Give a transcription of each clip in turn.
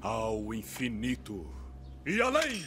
ao infinito e além.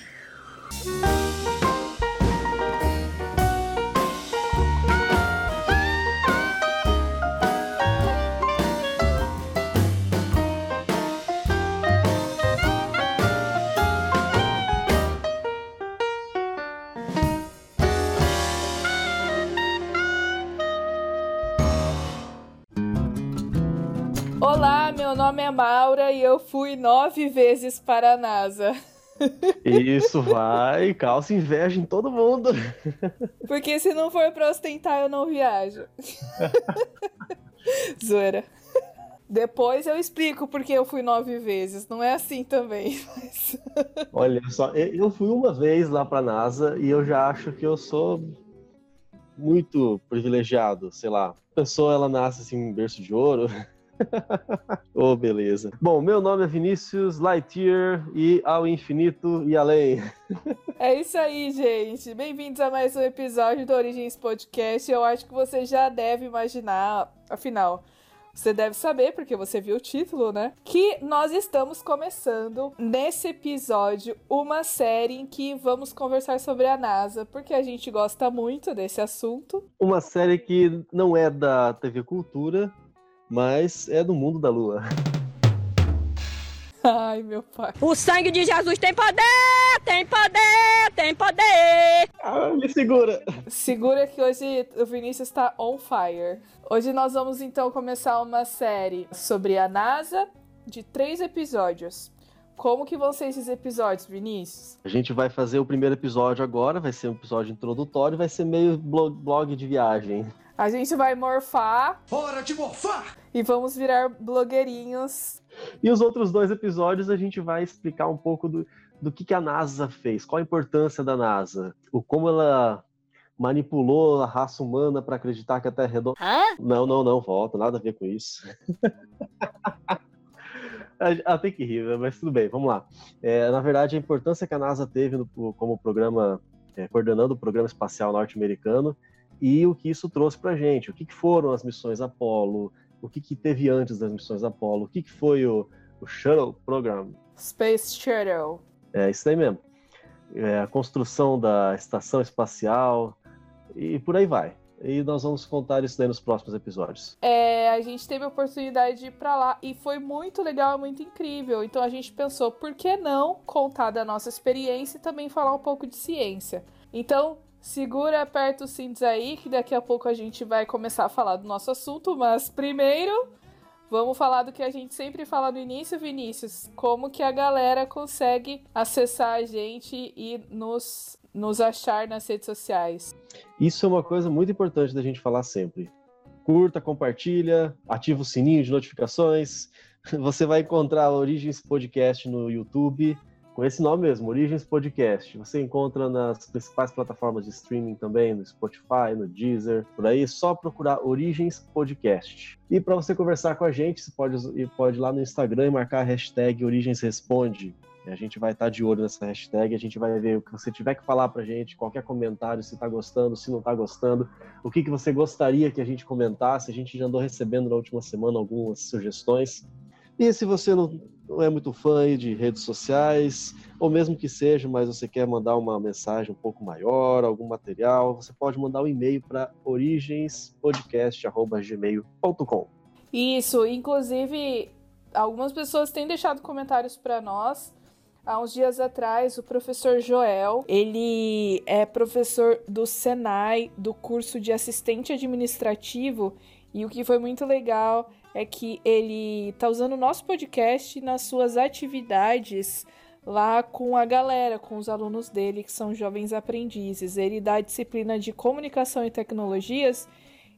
Nome é Maura e eu fui nove vezes para a NASA. Isso vai, calça inveja em todo mundo. Porque se não for pra ostentar, eu não viajo. Zoeira. Depois eu explico porque eu fui nove vezes. Não é assim também. Mas... Olha só, eu fui uma vez lá pra NASA e eu já acho que eu sou muito privilegiado, sei lá. A pessoa ela nasce assim em berço de ouro. oh, beleza. Bom, meu nome é Vinícius Lightyear e ao infinito e além. É isso aí, gente. Bem-vindos a mais um episódio do Origens Podcast. Eu acho que você já deve imaginar, afinal, você deve saber, porque você viu o título, né? Que nós estamos começando nesse episódio uma série em que vamos conversar sobre a NASA, porque a gente gosta muito desse assunto. Uma série que não é da TV Cultura, mas é do mundo da lua. Ai, meu pai. O sangue de Jesus tem poder, tem poder, tem poder. Ah, me segura. Segura que hoje o Vinícius está on fire. Hoje nós vamos então começar uma série sobre a NASA de três episódios. Como que vão ser esses episódios, Vinícius? A gente vai fazer o primeiro episódio agora, vai ser um episódio introdutório, vai ser meio blog, blog de viagem. A gente vai morfar. Hora de morfar! E vamos virar blogueirinhos. E os outros dois episódios a gente vai explicar um pouco do, do que, que a NASA fez, qual a importância da NASA, o como ela manipulou a raça humana para acreditar que a Terra é redonda. Hã? Não, não, não, volta, nada a ver com isso. Ah, tem que rir, mas tudo bem, vamos lá. É, na verdade, a importância que a NASA teve no, como programa, é, coordenando o programa espacial norte-americano e o que isso trouxe para a gente. O que, que, foram as missões Apollo, o que, que teve antes das missões Apollo, o que, que foi o, o Shuttle Program. Space Shuttle. É, isso aí mesmo. É, a construção da estação espacial e por aí vai. E nós vamos contar isso daí nos próximos episódios. É, a gente teve a oportunidade de ir pra lá e foi muito legal, muito incrível. Então a gente pensou, por que não contar da nossa experiência e também falar um pouco de ciência? Então, segura, aperta os cintos aí, que daqui a pouco a gente vai começar a falar do nosso assunto, mas primeiro. Vamos falar do que a gente sempre fala no início, Vinícius. Como que a galera consegue acessar a gente e nos, nos achar nas redes sociais? Isso é uma coisa muito importante da gente falar sempre. Curta, compartilha, ativa o sininho de notificações. Você vai encontrar a Origens Podcast no YouTube, com esse nome mesmo, Origens Podcast. Você encontra nas principais plataformas de streaming também, no Spotify, no Deezer, por aí, é só procurar Origens Podcast. E para você conversar com a gente, você pode, pode ir lá no Instagram e marcar a hashtag Origens Responde. A gente vai estar de olho nessa hashtag, a gente vai ver o que você tiver que falar pra gente, qualquer comentário, se tá gostando, se não tá gostando, o que, que você gostaria que a gente comentasse. A gente já andou recebendo na última semana algumas sugestões. E se você não, não é muito fã de redes sociais, ou mesmo que seja, mas você quer mandar uma mensagem um pouco maior, algum material, você pode mandar um e-mail para origenspodcast.gmail.com. Isso, inclusive, algumas pessoas têm deixado comentários para nós. Há uns dias atrás, o professor Joel, ele é professor do Senai, do curso de assistente administrativo, e o que foi muito legal é que ele tá usando o nosso podcast nas suas atividades lá com a galera, com os alunos dele, que são jovens aprendizes. Ele dá a disciplina de comunicação e tecnologias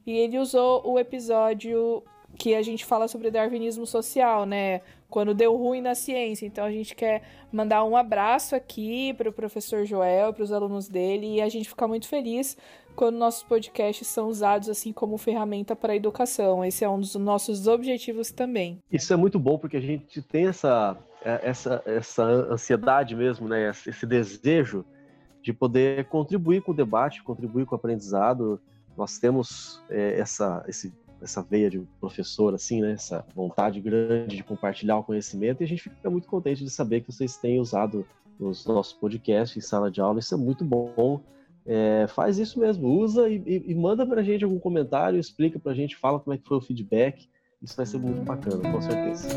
e ele usou o episódio que a gente fala sobre darwinismo social, né? Quando deu ruim na ciência. Então a gente quer mandar um abraço aqui para o professor Joel, para os alunos dele, e a gente fica muito feliz quando nossos podcasts são usados assim como ferramenta para a educação. Esse é um dos nossos objetivos também. Isso é muito bom porque a gente tem essa essa, essa ansiedade mesmo, né? Esse desejo de poder contribuir com o debate, contribuir com o aprendizado. Nós temos é, essa, esse essa veia de professor, assim, né? Essa vontade grande de compartilhar o conhecimento. E a gente fica muito contente de saber que vocês têm usado os nossos podcasts em sala de aula. Isso é muito bom. É, faz isso mesmo, usa e, e, e manda pra gente algum comentário, explica pra gente, fala como é que foi o feedback. Isso vai ser muito bacana, com certeza.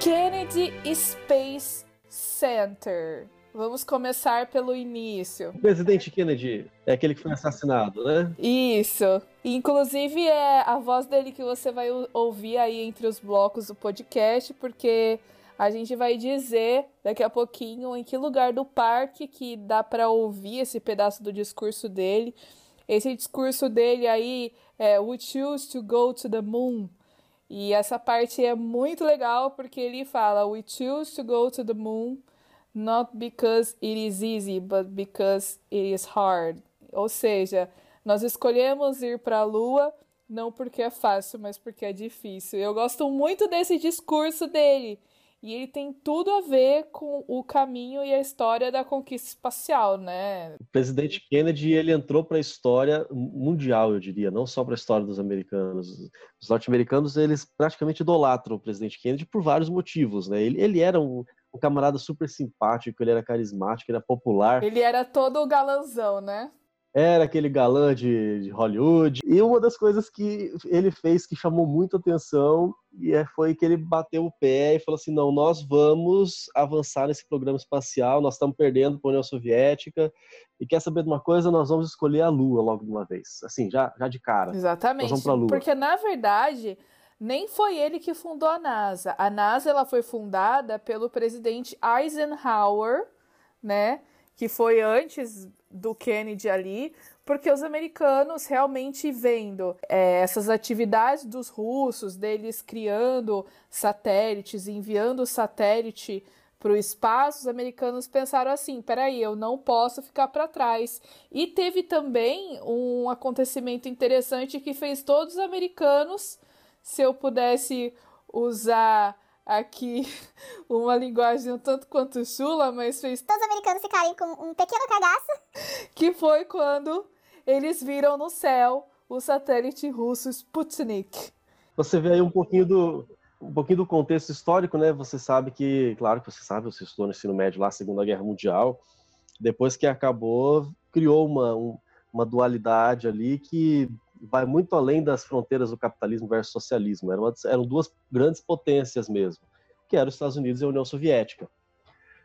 Kennedy Space Center. Vamos começar pelo início. O presidente Kennedy é aquele que foi assassinado, né? Isso. Inclusive é a voz dele que você vai ouvir aí entre os blocos do podcast, porque a gente vai dizer daqui a pouquinho em que lugar do parque que dá para ouvir esse pedaço do discurso dele. Esse discurso dele aí é We choose to go to the moon. E essa parte é muito legal porque ele fala We choose to go to the moon not because it is easy, but because it is hard. Ou seja, nós escolhemos ir para a lua não porque é fácil, mas porque é difícil. Eu gosto muito desse discurso dele. E ele tem tudo a ver com o caminho e a história da conquista espacial, né? O presidente Kennedy ele entrou para a história mundial, eu diria, não só para a história dos americanos. Os norte-americanos eles praticamente idolatram o presidente Kennedy por vários motivos, né? Ele, ele era um, um camarada super simpático, ele era carismático, ele era popular. Ele era todo galanzão, né? era aquele galã de, de, Hollywood. E uma das coisas que ele fez que chamou muita atenção e é, foi que ele bateu o pé e falou assim: não, nós vamos avançar nesse programa espacial, nós estamos perdendo para a União Soviética. E quer saber de uma coisa? Nós vamos escolher a Lua logo de uma vez. Assim, já, já de cara. Exatamente. Nós vamos para a Lua. Porque, na verdade. Nem foi ele que fundou a NASA. A NASA ela foi fundada pelo presidente Eisenhower, né? Que foi antes do Kennedy ali, porque os americanos realmente vendo é, essas atividades dos russos, deles criando satélites, enviando satélite para o espaço, os americanos pensaram assim: peraí, eu não posso ficar para trás. E teve também um acontecimento interessante que fez todos os americanos, se eu pudesse usar aqui uma linguagem um tanto quanto chula, mas fez todos os americanos ficarem com um pequeno cagaço. Que foi quando eles viram no céu o satélite russo Sputnik. Você vê aí um pouquinho do um pouquinho do contexto histórico, né? Você sabe que, claro que você sabe, você estudou no ensino médio lá, Segunda Guerra Mundial. Depois que acabou, criou uma, um, uma dualidade ali que vai muito além das fronteiras do capitalismo versus socialismo. Eram, eram duas grandes potências mesmo, que eram os Estados Unidos e a União Soviética.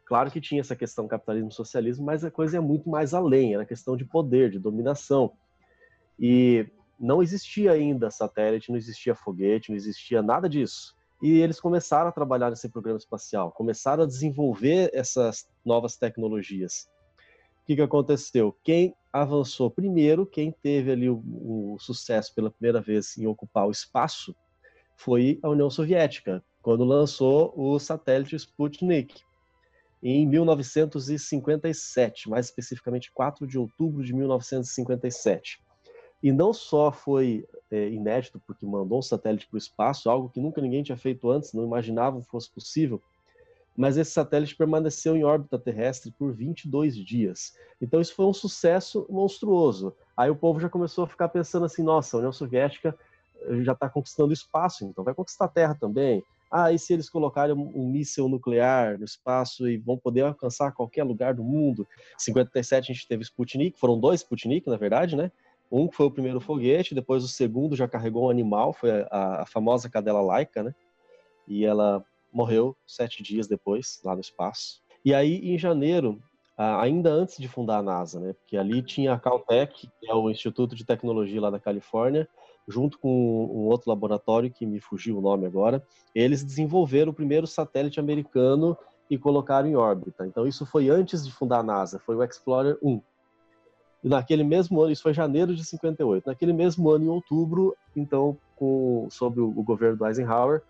Claro que tinha essa questão capitalismo-socialismo, mas a coisa é muito mais além, era questão de poder, de dominação. E não existia ainda satélite, não existia foguete, não existia nada disso. E eles começaram a trabalhar nesse programa espacial, começaram a desenvolver essas novas tecnologias. O que, que aconteceu? Quem avançou primeiro, quem teve ali o, o, sucesso pela primeira vez em ocupar o espaço foi a União Soviética, quando lançou o satélite Sputnik em 1957, mais especificamente 4 de outubro de 1957. E não só foi é, inédito porque mandou um satélite para o espaço, algo que nunca ninguém tinha feito antes, não imaginavam fosse possível, mas esse satélite permaneceu em órbita terrestre por 22 dias. Então isso foi um sucesso monstruoso. Aí o povo já começou a ficar pensando assim: nossa, a União Soviética eh, já está conquistando espaço, então vai conquistar a Terra também. Ah, e se eles colocarem um, míssil nuclear no espaço e vão poder alcançar qualquer lugar do mundo? Em 57 a gente teve Sputnik, foram dois Sputnik, na verdade, né? Um foi o primeiro foguete, depois o segundo já carregou um animal, foi a, a famosa cadela laica, né? E ela morreu sete dias depois, lá no espaço. E aí, em janeiro, ainda antes de fundar a NASA, né? Porque ali tinha a Caltech, que é o Instituto de Tecnologia lá da Califórnia, junto com um outro laboratório que me fugiu o nome agora, eles desenvolveram o primeiro satélite americano e colocaram em órbita. Então isso foi antes de fundar a NASA, foi o Explorer 1. E naquele mesmo ano, isso foi janeiro de 58. Naquele mesmo ano, em outubro, então, com, sob o, o governo do Eisenhower,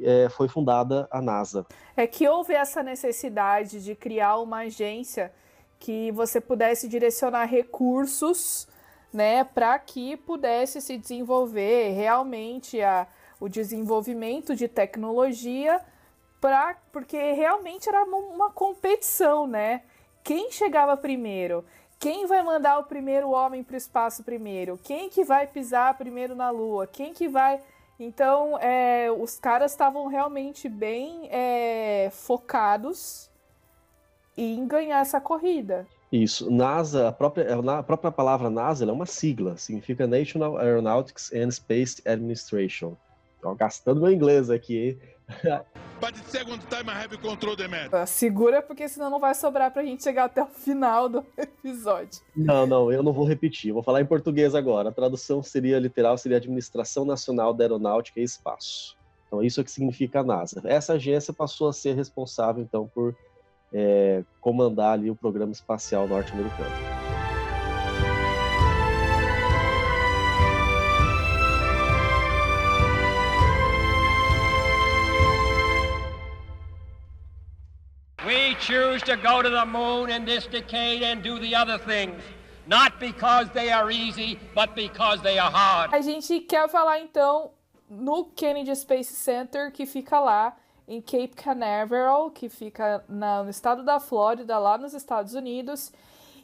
é, foi fundada a NASA. É que houve essa necessidade de criar uma agência que você pudesse direcionar recursos né, para que pudesse se desenvolver realmente a, o desenvolvimento de tecnologia pra, porque realmente era uma competição, né? Quem chegava primeiro? Quem vai mandar o primeiro homem para o espaço primeiro? Quem que vai pisar primeiro na Lua? Quem que vai. Então, é, os caras estavam realmente bem é, focados em ganhar essa corrida. Isso. NASA, a própria, a própria palavra NASA é uma sigla, significa National Aeronautics and Space Administration. Tô gastando meu inglês aqui, But the second time I have control the Segura, porque senão não vai sobrar pra gente chegar até o final do episódio. Não, não, eu não vou repetir. vou falar em português agora. A tradução seria literal, seria Administração Nacional da Aeronáutica e Espaço. Então, isso é o que significa a NASA. Essa agência passou a ser responsável, então, por é, comandar ali o programa espacial norte-americano. Choose to go to the moon in this decade and do the other things. Not because they are easy, but because they are hard. A gente quer falar então no Kennedy Space Center, que fica lá em Cape Canaveral, que fica na, no estado da Flórida, lá nos Estados Unidos.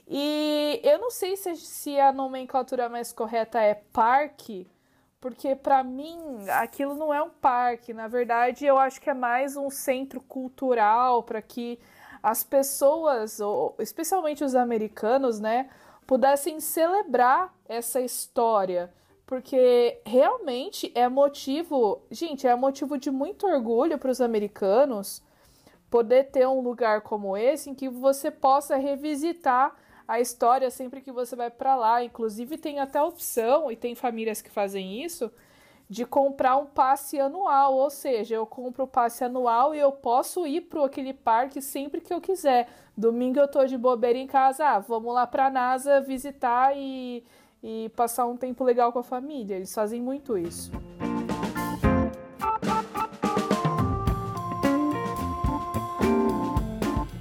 E eu não sei se, se a nomenclatura mais correta é parque, porque para mim aquilo não é um parque. Na verdade, eu acho que é mais um centro cultural para que as pessoas, especialmente os americanos, né, pudessem celebrar essa história, porque realmente é motivo, gente, é motivo de muito orgulho para os americanos poder ter um lugar como esse em que você possa revisitar a história sempre que você vai para lá. Inclusive tem até opção e tem famílias que fazem isso de comprar um passe anual, ou seja, eu compro o passe anual e eu posso ir para aquele parque sempre que eu quiser. Domingo eu tô de bobeira em casa, ah, vamos lá para a NASA visitar e, e passar um tempo legal com a família. Eles fazem muito isso.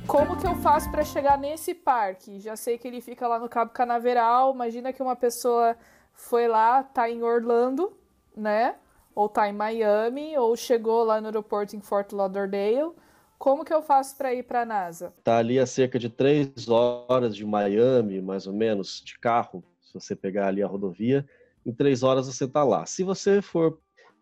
Como que eu faço para chegar nesse parque? Já sei que ele fica lá no Cabo Canaveral. Imagina que uma pessoa foi lá, tá em Orlando, né? Ou tá em Miami, ou chegou lá no aeroporto em Fort Lauderdale. Como que eu faço para ir para a NASA? Tá ali a cerca de três horas de Miami, mais ou menos, de carro. Se você pegar ali a rodovia, em três horas você tá lá. Se você for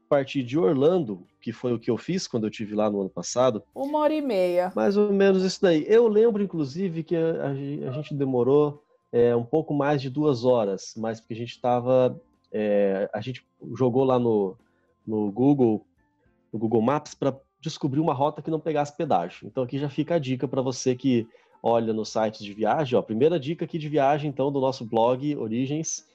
partir de Orlando, que foi o que eu fiz quando eu tive lá no ano passado. Uma hora e meia. Mais ou menos isso daí. Eu lembro, inclusive, que a, a gente demorou é, um pouco mais de duas horas, mas porque a gente estava é, a gente jogou lá no, no Google, no Google Maps para descobrir uma rota que não pegasse pedágio. Então aqui já fica a dica para você que olha nos sites de viagem. Ó, primeira dica aqui de viagem, então, do nosso blog Origens,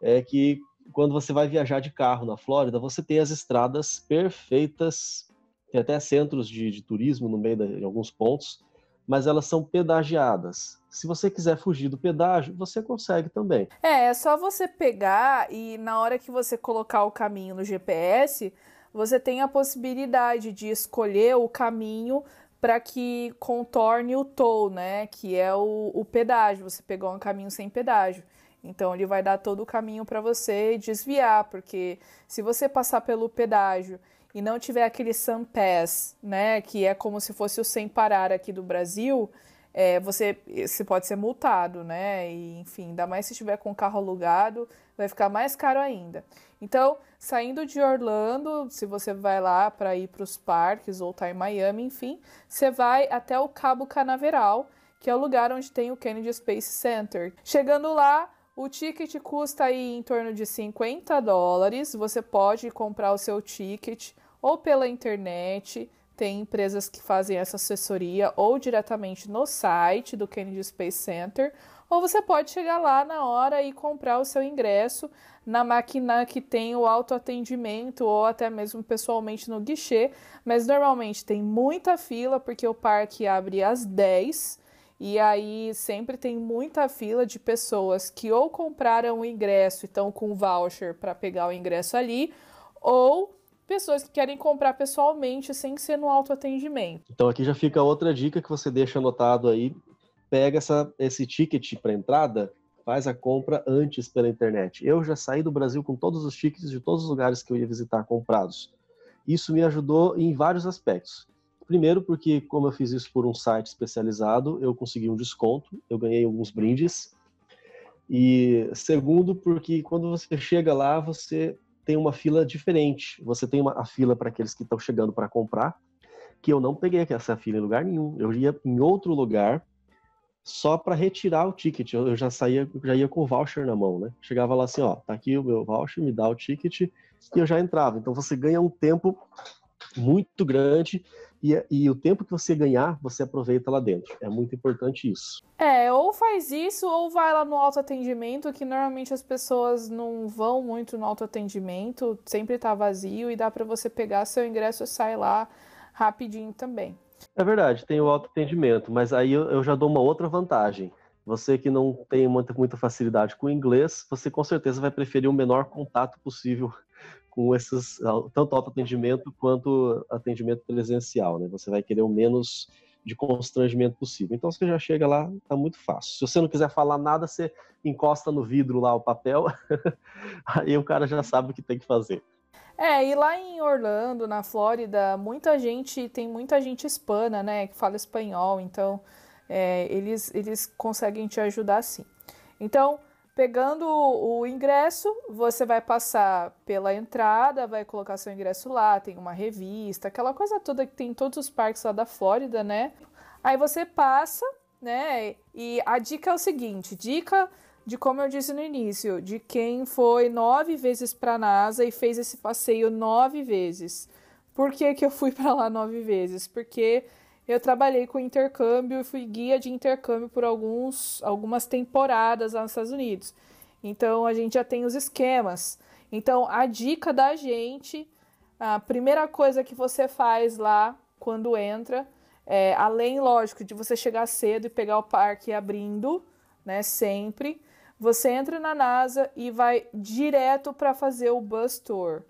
é que quando você vai viajar de carro na Flórida, você tem as estradas perfeitas, tem até centros de, de turismo no meio de, de alguns pontos, mas elas são pedagiadas. Se você quiser fugir do pedágio, você consegue também. É, é só você pegar e na hora que você colocar o caminho no GPS, você tem a possibilidade de escolher o caminho para que contorne o toll, né? Que é o, o pedágio. Você pegou um caminho sem pedágio. Então ele vai dar todo o caminho para você desviar, porque se você passar pelo pedágio e não tiver aquele Sun Pass, né, que é como se fosse o sem parar aqui do Brasil, é, você, você pode ser multado, né? E, enfim, ainda mais se estiver com o carro alugado, vai ficar mais caro ainda. Então, saindo de Orlando, se você vai lá para ir para os parques ou tá em Miami, enfim, você vai até o Cabo Canaveral, que é o lugar onde tem o Kennedy Space Center. Chegando lá, o ticket custa aí em torno de 50 dólares. Você pode comprar o seu ticket ou pela internet. Tem empresas que fazem essa assessoria ou diretamente no site do Kennedy Space Center, ou você pode chegar lá na hora e comprar o seu ingresso na máquina que tem o autoatendimento ou até mesmo pessoalmente no guichê, mas normalmente tem muita fila porque o parque abre às 10 e aí sempre tem muita fila de pessoas que ou compraram o ingresso e estão com voucher para pegar o ingresso ali, ou pessoas que querem comprar pessoalmente sem ser no autoatendimento. Então aqui já fica outra dica que você deixa anotado aí. Pega essa, esse ticket para entrada, faz a compra antes pela internet. Eu já saí do Brasil com todos os tickets de todos os lugares que eu ia visitar comprados. Isso me ajudou em vários aspectos. Primeiro porque como eu fiz isso por um site especializado, eu consegui um desconto, eu ganhei alguns brindes. E segundo porque quando você chega lá, você tem uma fila diferente. Você tem uma, a fila para aqueles que estão chegando para comprar, que eu não peguei essa fila em lugar nenhum. Eu ia em outro lugar só para retirar o ticket. Eu já saía, já ia com o voucher na mão, né? Chegava lá assim, ó, tá aqui o meu voucher, me dá o ticket e eu já entrava. Então você ganha um tempo muito grande e, e, o tempo que você ganhar, você aproveita lá dentro. É muito importante isso. É, ou faz isso, ou vai lá no autoatendimento, que normalmente as pessoas não vão muito no autoatendimento, sempre tá vazio e dá para você pegar seu ingresso e sair lá rapidinho também. É verdade, tem o autoatendimento, mas aí eu, eu já dou uma outra vantagem. Você que não tem muita, muita facilidade com o inglês, você com certeza vai preferir o menor contato possível com esses, tanto autoatendimento quanto atendimento presencial, né? Você vai querer o menos de constrangimento possível. Então você já chega lá, tá muito fácil. Se você não quiser falar nada, você encosta no vidro lá o papel, aí o cara já sabe o que tem que fazer. É, e lá em Orlando, na Flórida, muita gente, tem muita gente hispana, né, que fala espanhol, então é, eles, eles conseguem te ajudar sim. Então, pegando o ingresso, você vai passar pela entrada, vai colocar seu ingresso lá, tem uma revista, aquela coisa toda que tem em todos os parques lá da Flórida, né? Aí você passa, né? E a dica é o seguinte: dica de como eu disse no início, de quem foi nove vezes para a NASA e fez esse passeio nove vezes. Por que, que eu fui para lá nove vezes? Porque eu trabalhei com intercâmbio e fui guia de intercâmbio por alguns, algumas temporadas lá nos Estados Unidos. Então a gente já tem os esquemas. Então a dica da gente, a primeira coisa que você faz lá quando entra, é, além, lógico, de você chegar cedo e pegar o parque abrindo, né, sempre, você entra na NASA e vai direto para fazer o bus tour,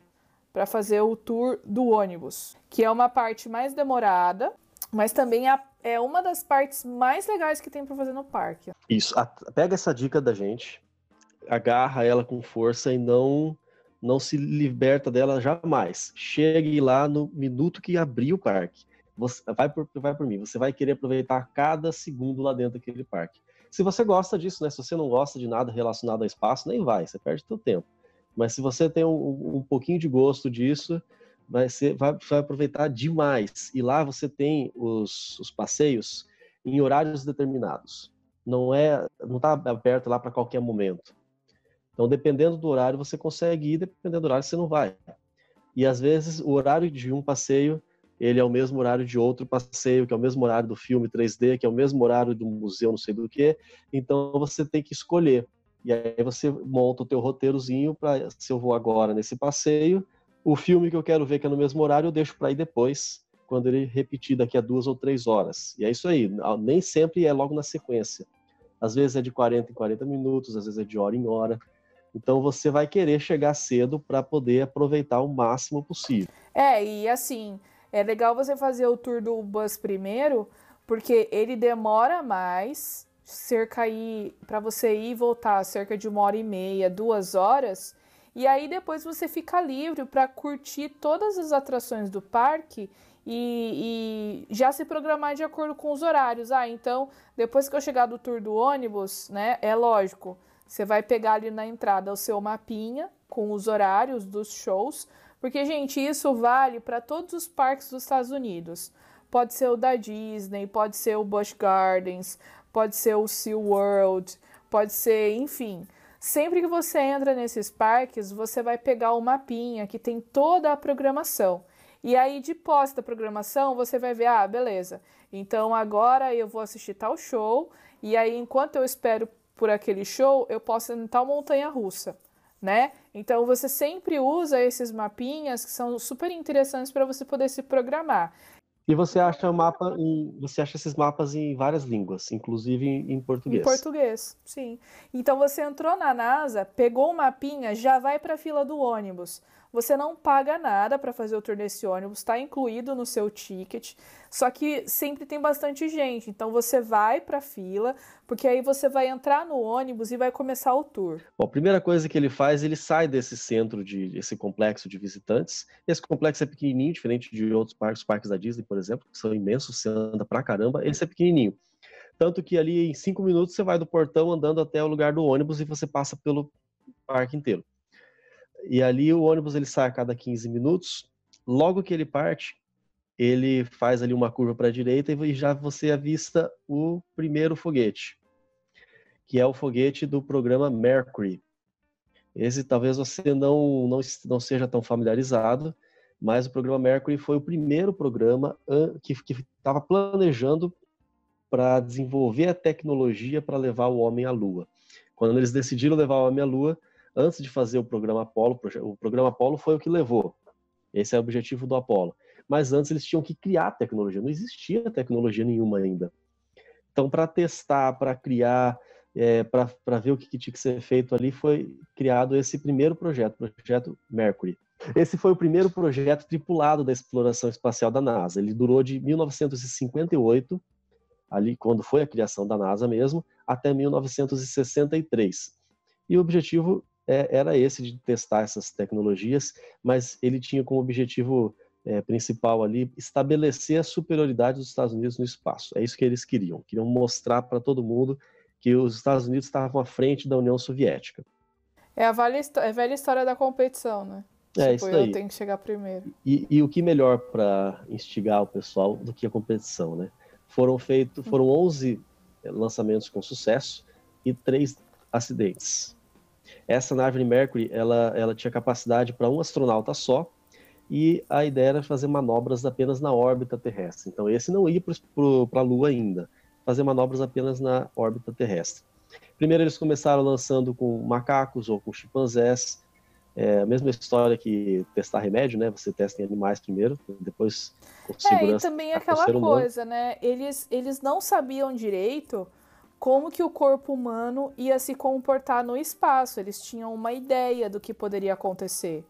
para fazer o tour do ônibus, que é uma parte mais demorada, mas também é uma das partes mais legais que tem para fazer no parque. Isso, pega essa dica da gente, agarra ela com força e não não se liberta dela jamais. Chegue lá no minuto que abrir o parque. Você vai por, vai por mim. Você vai querer aproveitar cada segundo lá dentro daquele parque. Se você gosta disso, né? Se você não gosta de nada relacionado ao espaço, nem vai, você perde seu tempo. Mas se você tem um, um pouquinho de gosto disso, vai, ser, vai, vai, aproveitar demais. E lá você tem os, os passeios em horários determinados. Não é, não está aberto lá para qualquer momento. Então, dependendo do horário, você consegue ir, dependendo do horário, você não vai. E às vezes o horário de um passeio ele é o mesmo horário de outro passeio, que é o mesmo horário do filme 3D, que é o mesmo horário do museu, não sei do que. Então você tem que escolher. E aí você monta o teu roteirozinho para se eu vou agora nesse passeio, o filme que eu quero ver que é no mesmo horário eu deixo para ir depois, quando ele repetir daqui a duas ou três horas. E é isso aí. Nem sempre é logo na sequência. Às vezes é de 40 em 40 minutos, às vezes é de hora em hora. Então você vai querer chegar cedo para poder aproveitar o máximo possível. É, e assim, é legal você fazer o tour do bus primeiro, porque ele demora mais, cerca aí para você ir e voltar cerca de uma hora e meia, duas horas. E aí depois você fica livre para curtir todas as atrações do parque e, e, já se programar de acordo com os horários. Ah, então depois que eu chegar do tour do ônibus, né? É lógico, você vai pegar ali na entrada o seu mapinha com os horários dos shows porque, gente, isso vale para todos os parques dos Estados Unidos. Pode ser o da Disney, pode ser o Busch Gardens, pode ser o SeaWorld, pode ser, enfim. Sempre que você entra nesses parques, você vai pegar o mapinha que tem toda a programação. E aí, de posse da programação, você vai ver, ah, beleza. Então agora eu vou assistir tal show, e aí, enquanto eu espero por aquele show, eu posso ir em tal montanha russa né? Então você sempre usa esses mapinhas que são super interessantes para você poder se programar. E você acha mapa em, você acha esses mapas em várias línguas, inclusive em, português. Em português, sim. Então você entrou na NASA, pegou o mapinha, já vai para a fila do ônibus. Você não paga nada para fazer o tour desse ônibus, está incluído no seu ticket. Só que sempre tem bastante gente, então você vai para a fila, porque aí você vai entrar no ônibus e vai começar o tour. Bom, a primeira coisa que ele faz, ele sai desse centro de esse complexo de visitantes. Esse complexo é pequenininho, diferente de outros parques, parques da Disney, por exemplo, que são imensos, você anda pra caramba. Esse é pequenininho. Tanto que ali em cinco minutos você vai do portão andando até o lugar do ônibus e você passa pelo parque inteiro. E ali o ônibus ele sai a cada 15 minutos. Logo que ele parte, ele faz ali uma curva para a direita e já você avista o primeiro foguete, que é o foguete do programa Mercury. Esse talvez você não, não, não seja tão familiarizado, mas o programa Mercury foi o primeiro programa que estava planejando para desenvolver a tecnologia para levar o homem à Lua. Quando eles decidiram levar o homem à Lua, antes de fazer o programa Apollo, o programa Apollo foi o que levou. Esse é o objetivo do Apollo mas antes eles tinham que criar tecnologia, não existia tecnologia nenhuma ainda. Então, para testar, para criar, é, para ver o que, que, tinha que ser feito ali, foi criado esse primeiro projeto, o projeto Mercury. Esse foi o primeiro projeto tripulado da exploração espacial da NASA. Ele durou de 1958, ali quando foi a criação da NASA mesmo, até 1963. E o objetivo é, era esse de testar essas tecnologias, mas ele tinha como objetivo é, principal ali, estabelecer a superioridade dos Estados Unidos no espaço. É isso que eles queriam. Queriam mostrar para todo mundo que os Estados Unidos estavam à frente da União Soviética. É a velha, é a velha história da competição, né? É tipo, isso aí. eu tenho que chegar primeiro. E, e o que melhor para instigar o pessoal do que a competição, né? Foram feitos, foram 11 lançamentos com sucesso e três acidentes. Essa nave Mercury, ela, ela tinha capacidade para um astronauta só, e a ideia era fazer manobras apenas na órbita terrestre. Então, esse não ia para a Lua ainda, fazer manobras apenas na órbita terrestre. Primeiro, eles começaram lançando com macacos ou com chimpanzés, é a mesma história que testar remédio, né? Você testa em animais primeiro, depois com segurança. É, e também aquela coisa, né? Eles, eles não sabiam direito como que o corpo humano ia se comportar no espaço. Eles tinham uma ideia do que poderia acontecer.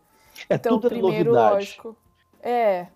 É então, tudo primeiro, novidade. lógico. É.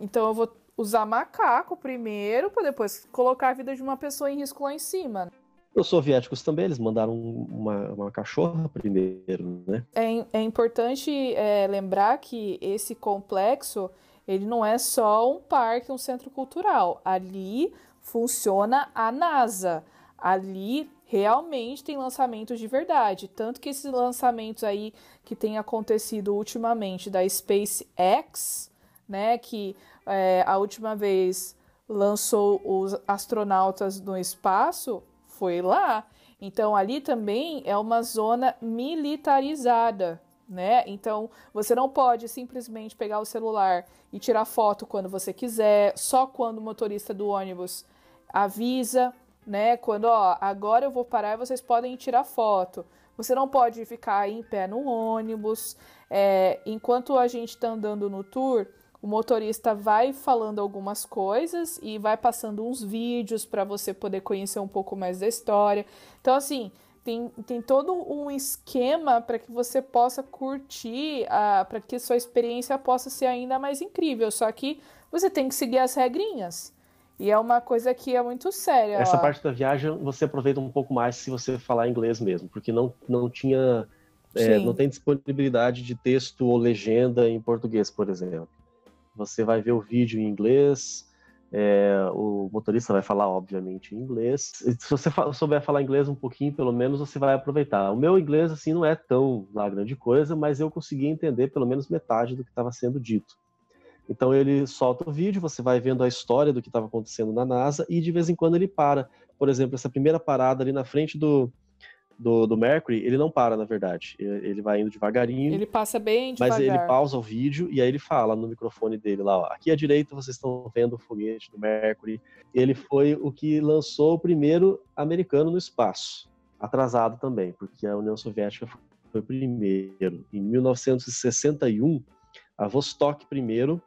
Então eu vou usar macaco primeiro, para depois colocar a vida de uma pessoa em risco lá em cima. Os soviéticos também, eles mandaram uma, uma cachorra primeiro, né? É, é importante é, lembrar que esse complexo, ele não é só um parque, um centro cultural. Ali funciona a NASA. Ali realmente tem lançamentos de verdade. Tanto que esses lançamentos aí que tem acontecido ultimamente da SpaceX, né, que é, a última vez lançou os astronautas no espaço, foi lá. Então ali também é uma zona militarizada, né? Então você não pode simplesmente pegar o celular e tirar foto quando você quiser, só quando o motorista do ônibus avisa, né? Quando, ó, agora eu vou parar e vocês podem tirar foto. Você não pode ficar em pé no ônibus. É, enquanto a gente está andando no tour, o motorista vai falando algumas coisas e vai passando uns vídeos para você poder conhecer um pouco mais da história. Então, assim, tem, tem todo um esquema para que você possa curtir, para que sua experiência possa ser ainda mais incrível. Só que você tem que seguir as regrinhas. E é uma coisa que é muito séria. Essa ó. parte da viagem você aproveita um pouco mais se você falar inglês mesmo, porque não, não tinha. É, não tem disponibilidade de texto ou legenda em português, por exemplo. Você vai ver o vídeo em inglês, é, o motorista vai falar, obviamente, em inglês. Se você souber falar inglês um pouquinho, pelo menos, você vai aproveitar. O meu inglês, assim, não é tão lá grande coisa, mas eu consegui entender pelo menos metade do que estava sendo dito. Então ele solta o vídeo, você vai vendo a história do que estava acontecendo na NASA e de vez em quando ele para. Por exemplo, essa primeira parada ali na frente do, do, do Mercury, ele não para, na verdade. Ele vai indo devagarinho. Ele passa bem devagar. Mas ele pausa o vídeo e aí ele fala no microfone dele lá, ó, aqui à direita vocês estão vendo o foguete do Mercury. Ele foi o que lançou o primeiro americano no espaço. Atrasado também, porque a União Soviética foi o primeiro. Em 1961, a Vostok primeiro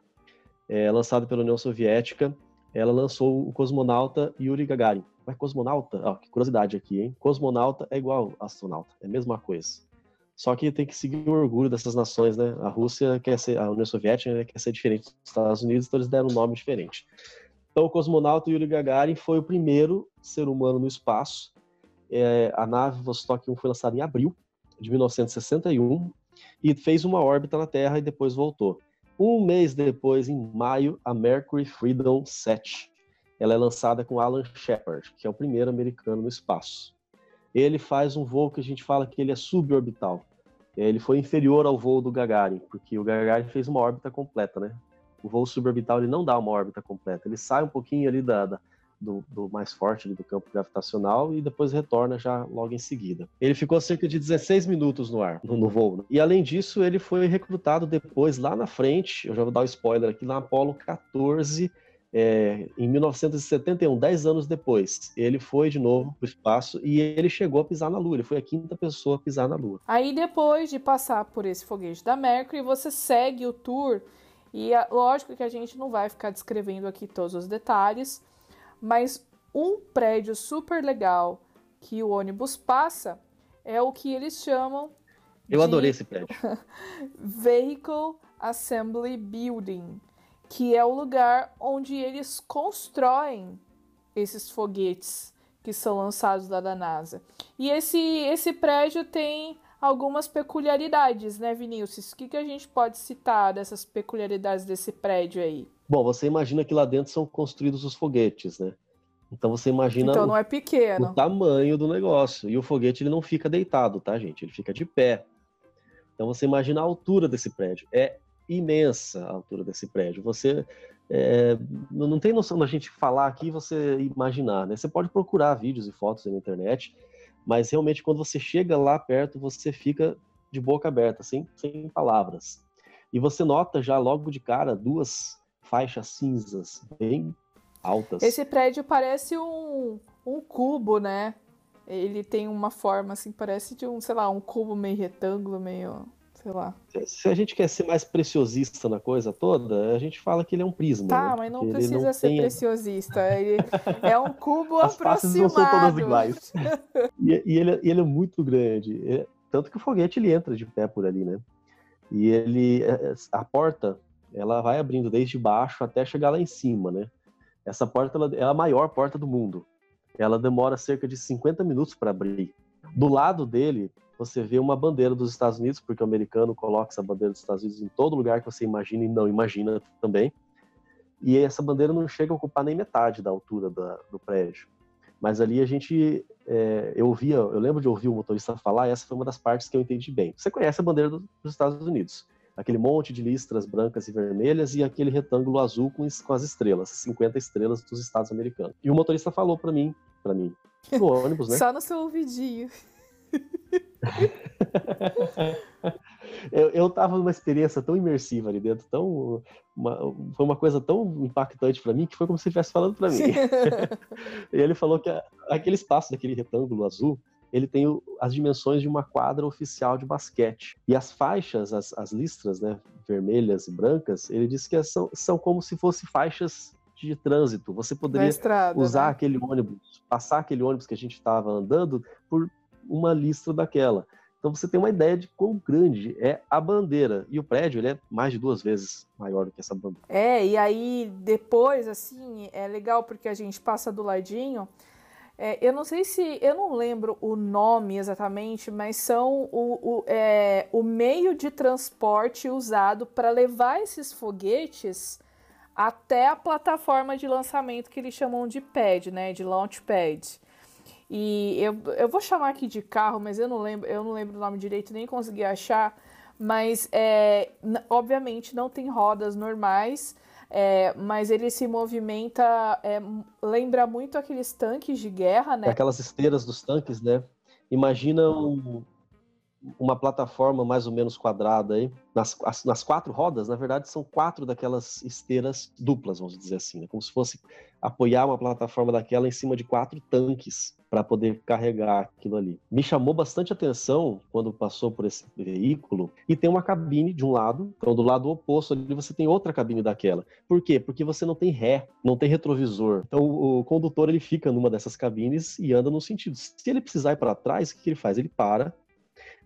é, pela União Soviética, ela lançou o cosmonauta Yuri Gagarin. Mas cosmonauta? Que curiosidade aqui, hein? Cosmonauta é igual astronauta, é a mesma coisa. Só que tem que seguir o orgulho dessas nações, né? A Rússia quer ser, a União Soviética né, quer ser diferente dos Estados Unidos, então eles deram um nome diferente. Então, o cosmonauta Yuri Gagarin foi o primeiro ser humano no espaço. É, a nave Vostok 1 foi lançada em abril de 1961 e fez uma órbita na Terra e depois voltou. Um mês depois, em maio, a Mercury Freedom 7. Ela é lançada com Alan Shepard, que é o primeiro americano no espaço. Ele faz um voo que a gente fala que ele é suborbital. Ele foi inferior ao voo do Gagarin, porque o Gagarin fez uma órbita completa, né? O voo suborbital ele não dá uma órbita completa, ele sai um pouquinho ali da, da do, do, mais forte do campo gravitacional e depois retorna já logo em seguida. Ele ficou cerca de 16 minutos no ar, no, no voo. Né? E além disso, ele foi recrutado depois, lá na frente, eu já vou dar o um spoiler aqui, na Apollo 14, é, em 1971, 10 anos depois, ele foi de novo para o espaço e ele chegou a pisar na Lua. Ele foi a quinta pessoa a pisar na Lua. Aí, depois de passar por esse foguete da Mercury, você segue o tour. E é lógico que a gente não vai ficar descrevendo aqui todos os detalhes, mas um prédio super legal que o ônibus passa é o que eles chamam. Eu adorei esse prédio. Vehicle Assembly Building, que é o lugar onde eles constroem esses foguetes que são lançados lá da NASA. E esse, esse prédio tem algumas peculiaridades, né, Vinícius? O que, que a gente pode citar dessas peculiaridades desse prédio aí? Bom, você imagina que lá dentro são construídos os foguetes, né? Então você imagina então, não é pequeno. o tamanho do negócio. E o foguete ele não fica deitado, tá, gente? Ele fica de pé. Então você imagina a altura desse prédio. É imensa a altura desse prédio. Você é, não tem noção da gente falar aqui você imaginar, né? Você pode procurar vídeos e fotos na internet, mas realmente quando você chega lá perto, você fica de boca aberta, sem, sem palavras. E você nota já logo de cara duas faixas cinzas bem altas. Esse prédio parece um, um cubo, né? Ele tem uma forma assim, parece de um, sei lá, um cubo meio retângulo, meio, sei lá. Se a gente quer ser mais preciosista na coisa toda, a gente fala que ele é um prisma. Tá, né? mas não precisa não ser tem... preciosista. Ele é um cubo As aproximado. não são todas iguais. e, e, ele, e ele é muito grande. É, tanto que o foguete ele entra de pé por ali, né? E ele, é, a porta ela vai abrindo desde baixo até chegar lá em cima, né? Essa porta ela, é a maior porta do mundo. Ela demora cerca de 50 minutos para abrir. Do lado dele, você vê uma bandeira dos Estados Unidos, porque o americano coloca essa bandeira dos Estados Unidos em todo lugar que você imagina e não imagina também. E essa bandeira não chega a ocupar nem metade da altura da, do prédio. Mas ali a gente, é, eu ouvia, eu lembro de ouvir o motorista falar, essa foi uma das partes que eu entendi bem. Você conhece a bandeira do, dos Estados Unidos? Aquele monte de listras brancas e vermelhas e aquele retângulo azul com, com as estrelas, 50 estrelas dos Estados americanos. E o motorista falou para mim, para mim, no ônibus, né? Só no seu ouvidinho. eu, eu tava numa experiência tão imersiva ali dentro, tão uma, foi uma coisa tão impactante para mim que foi como se ele estivesse falando para mim. e ele falou que aquele espaço daquele retângulo azul ele tem o, as dimensões de uma quadra oficial de basquete. E as faixas, as, as listras, né, vermelhas e brancas, ele disse que são, são como se fossem faixas de trânsito. Você poderia estrada, usar né? aquele ônibus, passar aquele ônibus que a gente estava andando por uma listra daquela. Então você tem uma ideia de quão grande é a bandeira. E o prédio ele é mais de duas vezes maior do que essa bandeira. É, e aí depois, assim, é legal porque a gente passa do ladinho é, eu não sei se. Eu não lembro o nome exatamente, mas são o, o, é, o meio de transporte usado para levar esses foguetes até a plataforma de lançamento que eles chamam de pad, né? De launch pad. E eu, eu vou chamar aqui de carro, mas eu não lembro, eu não lembro o nome direito, nem consegui achar. Mas é, obviamente não tem rodas normais é, mas ele se movimenta, é, lembra muito aqueles tanques de guerra, né? Aquelas esteiras dos tanques, né? Imagina um, uma plataforma mais ou menos quadrada aí. Nas, as, nas quatro rodas, na verdade, são quatro daquelas esteiras duplas, vamos dizer assim, né? como se fosse apoiar uma plataforma daquela em cima de quatro tanques para poder carregar aquilo ali. Me chamou bastante atenção quando passou por esse veículo e tem uma cabine de um lado, então do lado oposto ali você tem outra cabine daquela. Por quê? Porque você não tem ré, não tem retrovisor. Então o condutor ele fica numa dessas cabines e anda no sentido. Se ele precisar ir para trás, o que ele faz? Ele para,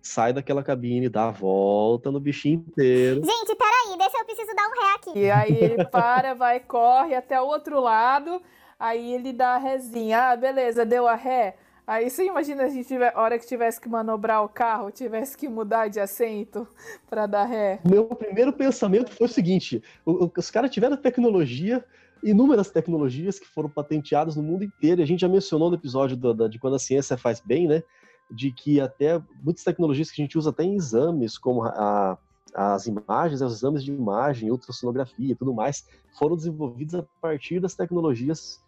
sai daquela cabine, dá a volta no bichinho inteiro. Gente, peraí, deixa eu preciso dar um ré aqui. E aí ele para, vai, corre até o outro lado, aí ele dá a rezinha. Ah, beleza, deu a ré. Aí você imagina a gente tiver, a hora que tivesse que manobrar o carro, tivesse que mudar de assento para dar ré. Meu primeiro pensamento foi o seguinte: os caras tiveram tecnologia, inúmeras tecnologias que foram patenteadas no mundo inteiro. E a gente já mencionou no episódio do, da, de quando a ciência faz bem, né? De que até muitas tecnologias que a gente usa até em exames, como a, as imagens, os exames de imagem, ultrassonografia e tudo mais, foram desenvolvidos a partir das tecnologias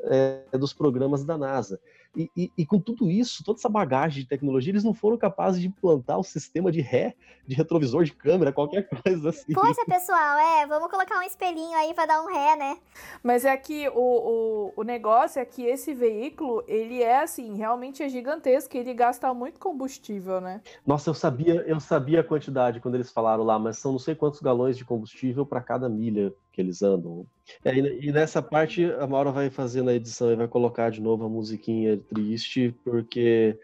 é, dos programas da NASA. E, e, e, com tudo isso, toda essa bagagem de tecnologia, eles não foram capazes de implantar o um sistema de ré, de retrovisor de câmera, qualquer coisa assim. Poxa, pessoal, é, vamos colocar um espelhinho aí para dar um ré, né? Mas é que o, o, o negócio é que esse veículo, ele é assim, realmente é gigantesco, ele gasta muito combustível, né? Nossa, eu sabia, eu sabia a quantidade quando eles falaram lá, mas são não sei quantos galões de combustível para cada milha que eles andam. É, e, nessa parte a Maura vai fazer na edição e vai colocar de novo a musiquinha triste, porque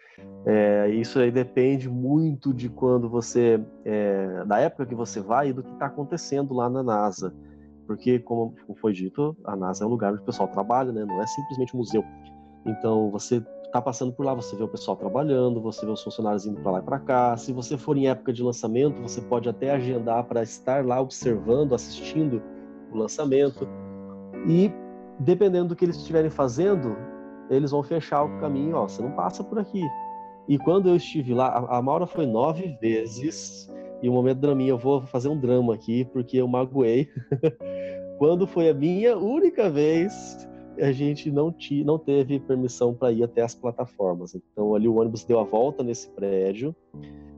é, isso aí depende muito de quando você, é, da época que você vai e do que está acontecendo lá na NASA. Porque, como foi dito, a NASA é um lugar onde o pessoal trabalha, né? não é simplesmente um museu. Então, você está passando por lá, você vê o pessoal trabalhando, você vê os funcionários indo para lá e para cá. Se você for em época de lançamento, você pode até agendar para estar lá observando, assistindo o lançamento. E dependendo do que eles estiverem fazendo, eles vão fechar o caminho, ó, você não passa por aqui. E quando eu estive lá, a, Maura foi nove vezes, e o momento draminha, eu vou fazer um drama aqui, porque eu magoei. quando foi a minha única vez, a gente não, ti, não teve permissão para ir até as plataformas. Então ali o ônibus deu a volta nesse prédio,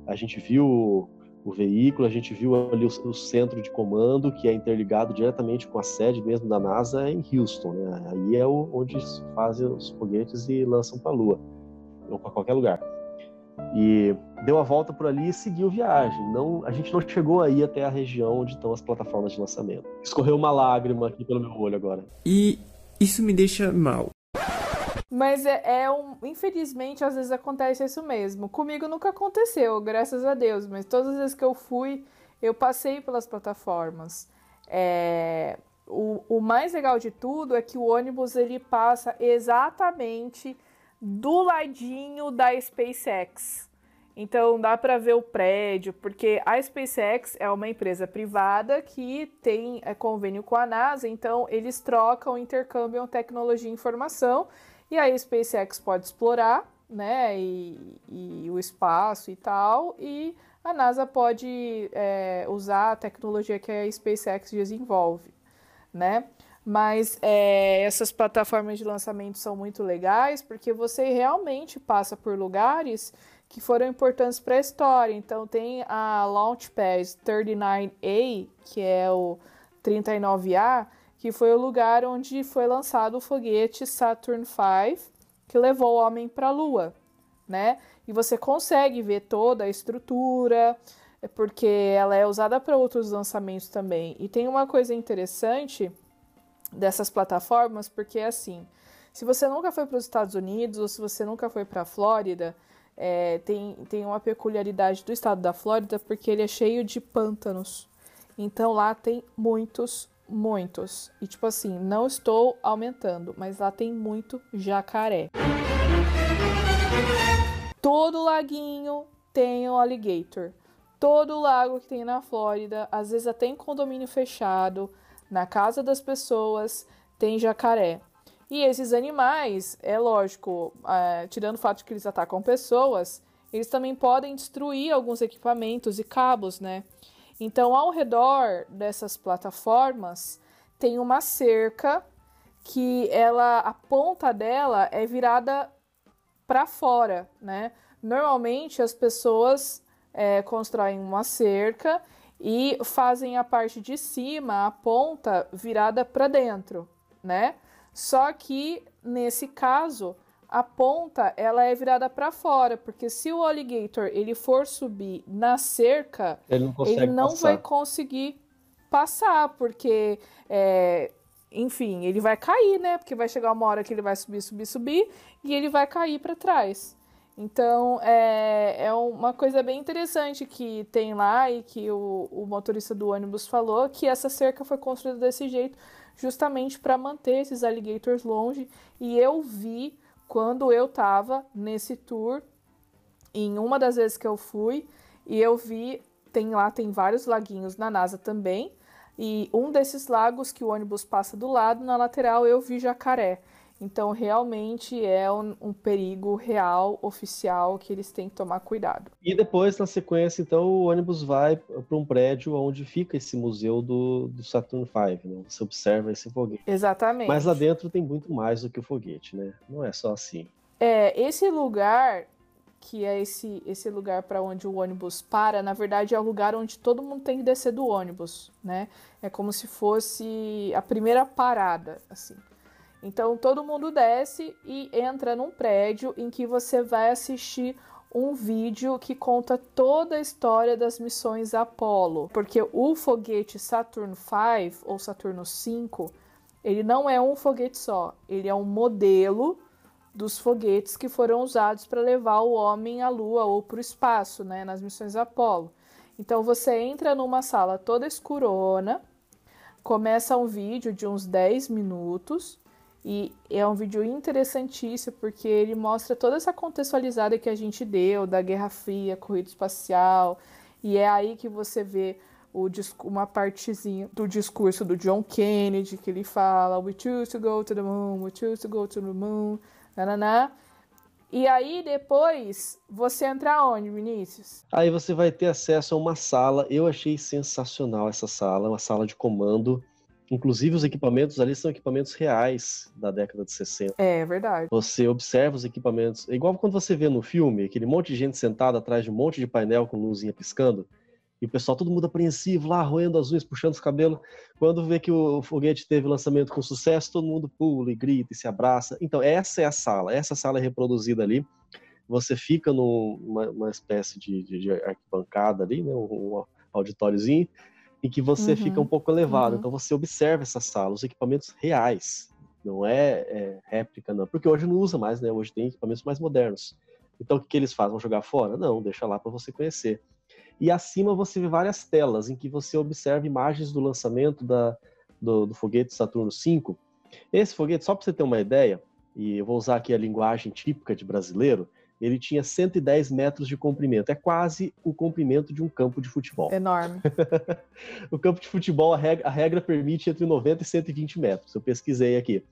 a gente viu o veículo, a gente viu ali o, o, centro de comando, que é interligado diretamente com a sede mesmo da NASA em Houston. Né? Aí é o, onde fazem os foguetes e lançam para a Lua, ou para qualquer lugar. E deu a volta por ali e seguiu viagem. Não, a gente não chegou aí até a região onde estão as plataformas de lançamento. Escorreu uma lágrima aqui pelo meu olho agora. E isso me deixa mal. Mas é, é, um. Infelizmente, às vezes acontece isso mesmo. Comigo nunca aconteceu, graças a Deus. Mas todas as vezes que eu fui, eu passei pelas plataformas. É, o, o mais legal de tudo é que o ônibus ele passa exatamente do ladinho da SpaceX. Então dá para ver o prédio, porque a SpaceX é uma empresa privada que tem é, convênio com a NASA, então eles trocam, intercambiam tecnologia e informação e aí a SpaceX pode explorar, né, e, e o espaço e tal, e a NASA pode é, usar a tecnologia que a SpaceX desenvolve, né? Mas é, essas plataformas de lançamento são muito legais porque você realmente passa por lugares que foram importantes para a história. Então tem a Launchpad 39A, que é o 39A, que foi o lugar onde foi lançado o foguete Saturn V, que levou o homem para a Lua, né? E você consegue ver toda a estrutura, é porque ela é usada para outros lançamentos também. E tem uma coisa interessante dessas plataformas, porque assim, se você nunca foi para os Estados Unidos ou se você nunca foi para a Flórida, é, tem, tem uma peculiaridade do estado da Flórida, porque ele é cheio de pântanos. Então lá tem muitos Muitos. E tipo assim, não estou aumentando, mas lá tem muito jacaré. Todo laguinho tem um alligator. Todo lago que tem na Flórida, às vezes até em condomínio fechado, na casa das pessoas, tem jacaré. E esses animais, é lógico, é, tirando o fato de que eles atacam pessoas, eles também podem destruir alguns equipamentos e cabos, né? Então, ao redor dessas plataformas tem uma cerca que ela a ponta dela é virada para fora, né? Normalmente as pessoas é, constroem uma cerca e fazem a parte de cima, a ponta virada para dentro, né? Só que nesse caso a ponta ela é virada para fora, porque se o alligator ele for subir na cerca, ele não, ele não vai conseguir passar, porque é, enfim, ele vai cair, né? Porque vai chegar uma hora que ele vai subir, subir, subir e ele vai cair para trás. Então é, é uma coisa bem interessante que tem lá e que o, o motorista do ônibus falou que essa cerca foi construída desse jeito justamente para manter esses alligators longe. E eu vi quando eu estava nesse tour, em uma das vezes que eu fui, e eu vi, tem lá, tem vários laguinhos na NASA também. E um desses lagos que o ônibus passa do lado, na lateral, eu vi jacaré. Então, realmente é um, um, perigo real, oficial, que eles têm que tomar cuidado. E depois, na sequência, então, o ônibus vai para um prédio onde fica esse museu do, do Saturn V, né? Você observa esse foguete. Exatamente. Mas lá dentro tem muito mais do que o foguete, né? Não é só assim. É, esse lugar, que é esse, esse lugar para onde o ônibus para, na verdade é o lugar onde todo mundo tem que descer do ônibus, né? É como se fosse a primeira parada, assim. Então todo mundo desce e entra num prédio em que você vai assistir um vídeo que conta toda a história das missões Apollo, porque o foguete Saturn V ou Saturno 5, ele não é um foguete só, ele é um modelo dos foguetes que foram usados para levar o homem à Lua ou para o espaço, né, nas missões Apollo. Então você entra numa sala toda escurona, começa um vídeo de uns 10 minutos e é um vídeo interessantíssimo porque ele mostra toda essa contextualizada que a gente deu da Guerra Fria, corrida espacial, e é aí que você vê o, uma partezinha do discurso do John Kennedy, que ele fala We choose to go to the moon, we choose to go to the moon, nananá. E aí depois você entra onde, Vinícius? Aí você vai ter acesso a uma sala. Eu achei sensacional essa sala, uma sala de comando Inclusive, os equipamentos ali são equipamentos reais da década de 60. É, verdade. Você observa os equipamentos. É igual quando você vê no filme, aquele monte de gente sentada atrás de um monte de painel com luzinha piscando. E o pessoal todo mundo apreensivo lá, roendo as unhas, puxando os cabelos. Quando vê que o foguete teve lançamento com sucesso, todo mundo pula e grita e se abraça. Então, essa é a sala. Essa sala é reproduzida ali. Você fica numa espécie de, de, de arquibancada ali, né? um, um auditóriozinho em que você uhum. fica um pouco elevado. Uhum. Então você observa essa sala, os equipamentos reais, não é, é, réplica, não. Porque hoje não usa mais, né? Hoje tem equipamentos mais modernos. Então o que, que eles fazem? Vão jogar fora? Não, deixa lá para você conhecer. E acima você vê várias telas em que você observa imagens do lançamento da, do, do foguete Saturno V. Esse foguete, só para você ter uma ideia, e eu vou usar aqui a linguagem típica de brasileiro, ele tinha 110 metros de comprimento. É quase o comprimento de um campo de futebol. Enorme. o campo de futebol, a regra, a regra, permite entre 90 e 120 metros. Eu pesquisei aqui.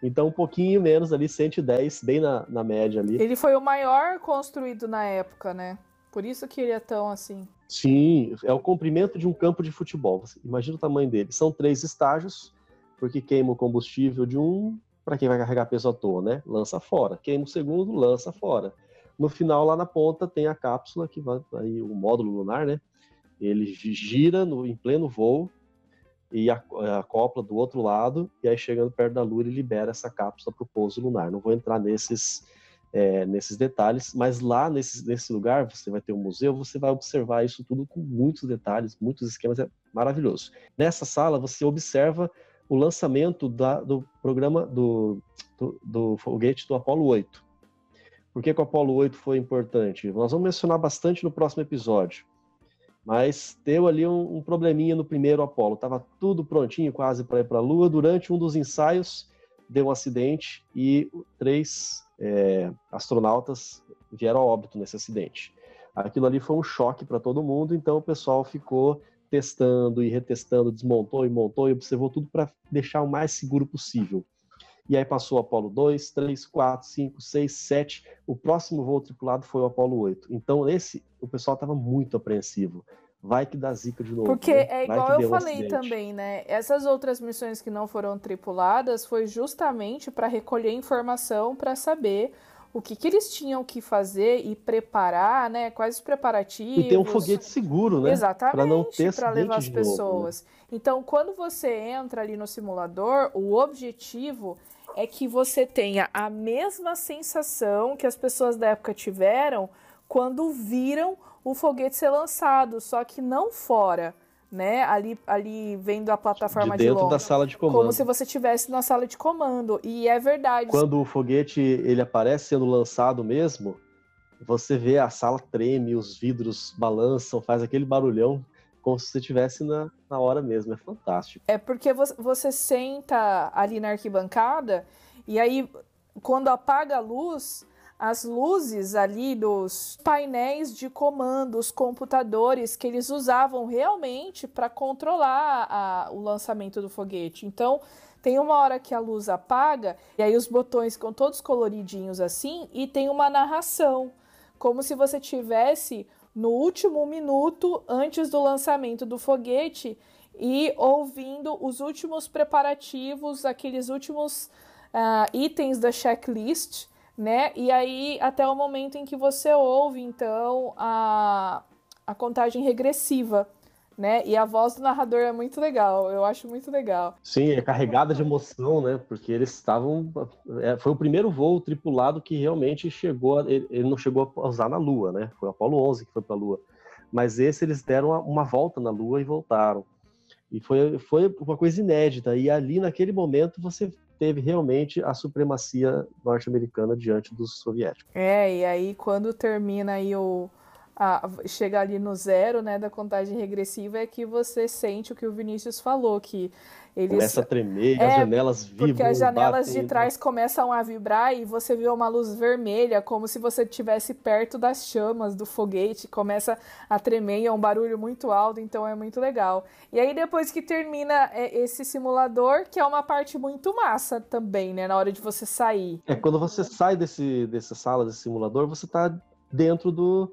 Então, um pouquinho menos ali, 110, bem na, na média ali. Ele foi o maior construído na época, né? Por isso que ele é tão assim. Sim, é o comprimento de um campo de futebol. Imagina o tamanho dele. São três estágios, porque queima o combustível de um, para quem vai carregar peso à toa, né? Lança fora. Queima o segundo, lança fora. No final, lá na ponta, tem a cápsula, que vai aí o módulo lunar, né? Ele gira no, em pleno voo e acopla do outro lado, e aí chegando perto da Lua, ele libera essa cápsula para o pouso lunar. Não vou entrar nesses, é, nesses detalhes, mas lá nesse, nesse lugar, você vai ter um museu, você vai observar isso tudo com muitos detalhes, muitos esquemas, é maravilhoso. Nessa sala, você observa o lançamento da, do programa do, do, do foguete do Apollo 8. Por que, que o Apolo 8 foi importante? Nós vamos mencionar bastante no próximo episódio. Mas deu ali um, um probleminha no primeiro Apolo. Estava tudo prontinho quase para ir para a Lua. Durante um dos ensaios, deu um acidente e três é, astronautas vieram a óbito nesse acidente. Aquilo ali foi um choque para todo mundo, então o pessoal ficou testando e retestando, desmontou e montou e observou tudo para deixar o mais seguro possível. E aí passou o Apolo 2, 3, 4, 5, 6, 7. O próximo voo tripulado foi o Apolo 8. Então, esse, o pessoal estava muito apreensivo. Vai que dá zica de novo. Porque né? é igual eu falei também, né? Essas outras missões que não foram tripuladas foi justamente para recolher informação para saber o que, que eles tinham que fazer e preparar, né? Quais os preparativos. E ter um foguete seguro, né? Exatamente. Para não ter para levar as pessoas. Novo, né? Então, quando você entra ali no simulador, o objetivo é que você tenha a mesma sensação que as pessoas da época tiveram quando viram o foguete ser lançado, só que não fora, né? Ali, ali vendo a plataforma de, dentro de longe, da sala de comando. Como se você estivesse na sala de comando. E é verdade. Quando o foguete ele aparece sendo lançado mesmo, você vê a sala treme, os vidros balançam, faz aquele barulhão como se você estivesse na, na hora mesmo. É fantástico. É porque você senta ali na arquibancada e aí, quando apaga a luz, as luzes ali dos painéis de comando, os computadores que eles usavam realmente para controlar a, o lançamento do foguete. Então, tem uma hora que a luz apaga e aí os botões ficam todos coloridinhos assim e tem uma narração, como se você tivesse no último minuto antes do lançamento do foguete e ouvindo os últimos preparativos, aqueles últimos uh, itens da checklist, né? E aí até o momento em que você ouve então a, a contagem regressiva né? E a voz do narrador é muito legal, eu acho muito legal. Sim, é carregada de emoção, né? Porque eles estavam. É, foi o primeiro voo tripulado que realmente chegou. A, ele não chegou a usar na Lua, né? Foi o Apollo 11 que foi para a Lua. Mas esse eles deram uma, uma volta na Lua e voltaram. E foi, foi uma coisa inédita. E ali, naquele momento, você teve realmente a supremacia norte-americana diante dos soviéticos. É, e aí quando termina aí o, a, chega ali no zero, né, da contagem regressiva, é que você sente o que o Vinícius falou, que eles... Começa a tremer, é, as janelas vibram. Porque as janelas batem, de trás começam a vibrar e você vê uma luz vermelha, como se você estivesse perto das chamas do foguete, começa a tremer e é um barulho muito alto, então é muito legal. E aí depois que termina é, esse simulador, que é uma parte muito massa também, né, na hora de você sair. É, quando você sai desse, dessa sala, desse simulador, você tá dentro do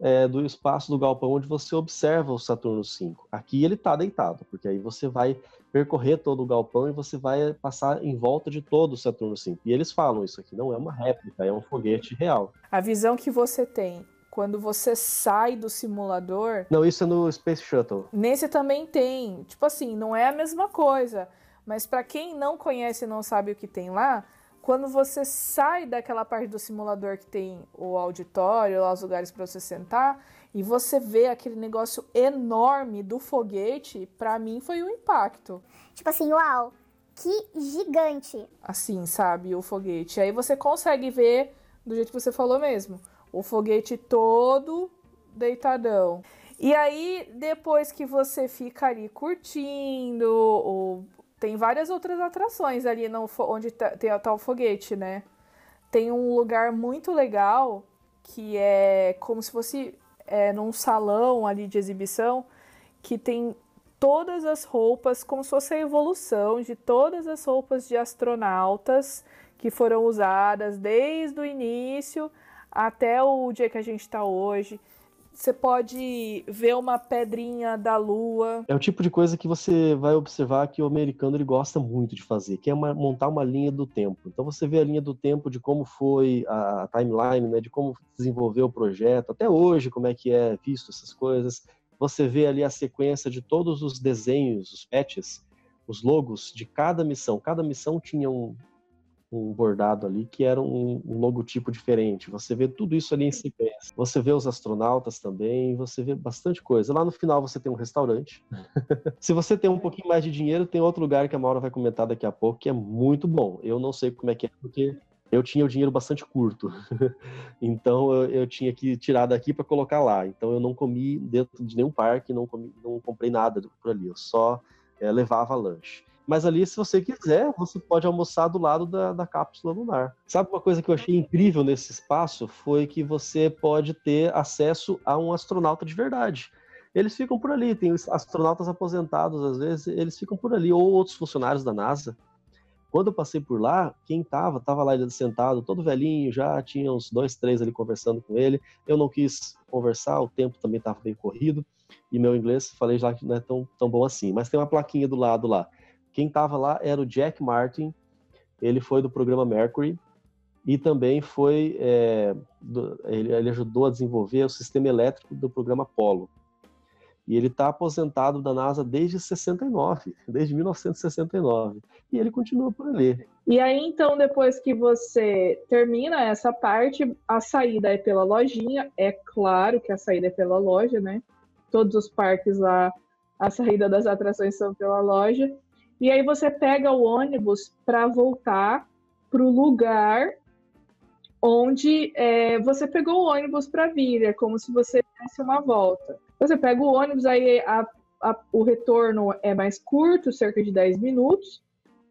é, do espaço do galpão onde você observa o Saturno V. Aqui ele está deitado, porque aí você vai percorrer todo o galpão e você vai passar em volta de todo o Saturno V. E eles falam isso aqui não é uma réplica, é um foguete real. A visão que você tem quando você sai do simulador. Não, isso é no Space Shuttle. Nesse também tem. Tipo assim, não é a mesma coisa. Mas para quem não conhece e não sabe o que tem lá, quando você sai daquela parte do simulador que tem o auditório, lá os lugares para você sentar, e você vê aquele negócio enorme do foguete, para mim foi um impacto. Tipo assim, uau, que gigante. Assim, sabe, o foguete. Aí você consegue ver do jeito que você falou mesmo, o foguete todo deitadão. E aí, depois que você fica ali curtindo, ou tem várias outras atrações ali no, onde tá, tem o foguete, né? Tem um lugar muito legal que é como se fosse é, num salão ali de exibição que tem todas as roupas, como se fosse a evolução de todas as roupas de astronautas que foram usadas desde o início até o dia que a gente está hoje. Você pode ver uma pedrinha da lua. É o tipo de coisa que você vai observar que o americano ele gosta muito de fazer, que é uma, montar uma linha do tempo. Então você vê a linha do tempo de como foi a, timeline, né, de como desenvolveu o projeto, até hoje como é que é visto essas coisas. Você vê ali a sequência de todos os desenhos, os patches, os logos de cada missão. Cada missão tinha um, um bordado ali que era um, um, logotipo diferente. Você vê tudo isso ali em sequência. Você vê os astronautas também, você vê bastante coisa. Lá no final você tem um restaurante. Se você tem um pouquinho mais de dinheiro, tem outro lugar que a Maura vai comentar daqui a pouco que é muito bom. Eu não sei como é que é, porque eu tinha o dinheiro bastante curto. então eu, eu, tinha que tirar daqui para colocar lá. Então eu não comi dentro de nenhum parque, não, comi, não comprei nada por ali. Eu só é, levava lanche. Mas ali, se você quiser, você pode almoçar do lado da, da cápsula lunar. Sabe uma coisa que eu achei incrível nesse espaço? Foi que você pode ter acesso a um astronauta de verdade. Eles ficam por ali, tem astronautas aposentados, às vezes, eles ficam por ali, ou outros funcionários da NASA. Quando eu passei por lá, quem tava, tava lá ele sentado, todo velhinho, já tinha uns dois, três ali conversando com ele. Eu não quis conversar, o tempo também estava bem corrido, e meu inglês, falei já que não é tão, tão bom assim. Mas tem uma plaquinha do lado lá quem estava lá era o Jack Martin, ele foi do programa Mercury e também foi é, do, ele, ele, ajudou a desenvolver o sistema elétrico do programa Apollo. E ele está aposentado da NASA desde 69, desde 1969. E ele continua por ali. E aí, então, depois que você termina essa parte, a saída é pela lojinha. É claro que a saída é pela loja, né? Todos os parques lá, a saída das atrações são pela loja. E aí você pega o ônibus para voltar para o lugar onde é, você pegou o ônibus para vir, é como se você desse uma volta. Você pega o ônibus, aí a, a, o retorno é mais curto, cerca de 10 minutos.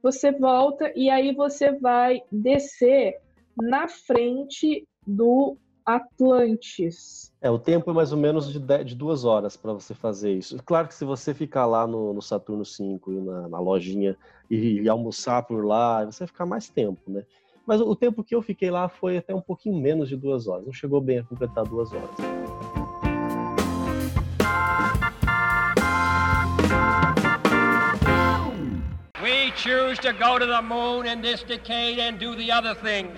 Você volta e aí você vai descer na frente do Atlantis. É, o tempo é mais ou menos de, de duas horas para você fazer isso. Claro que se você ficar lá no, no Saturno 5 e na, na lojinha e, e, almoçar por lá, você vai ficar mais tempo, né? Mas o, o tempo que eu fiquei lá foi até um pouquinho menos de duas horas. Não chegou bem a completar duas horas. We choose to go to the moon in this decade and do the other things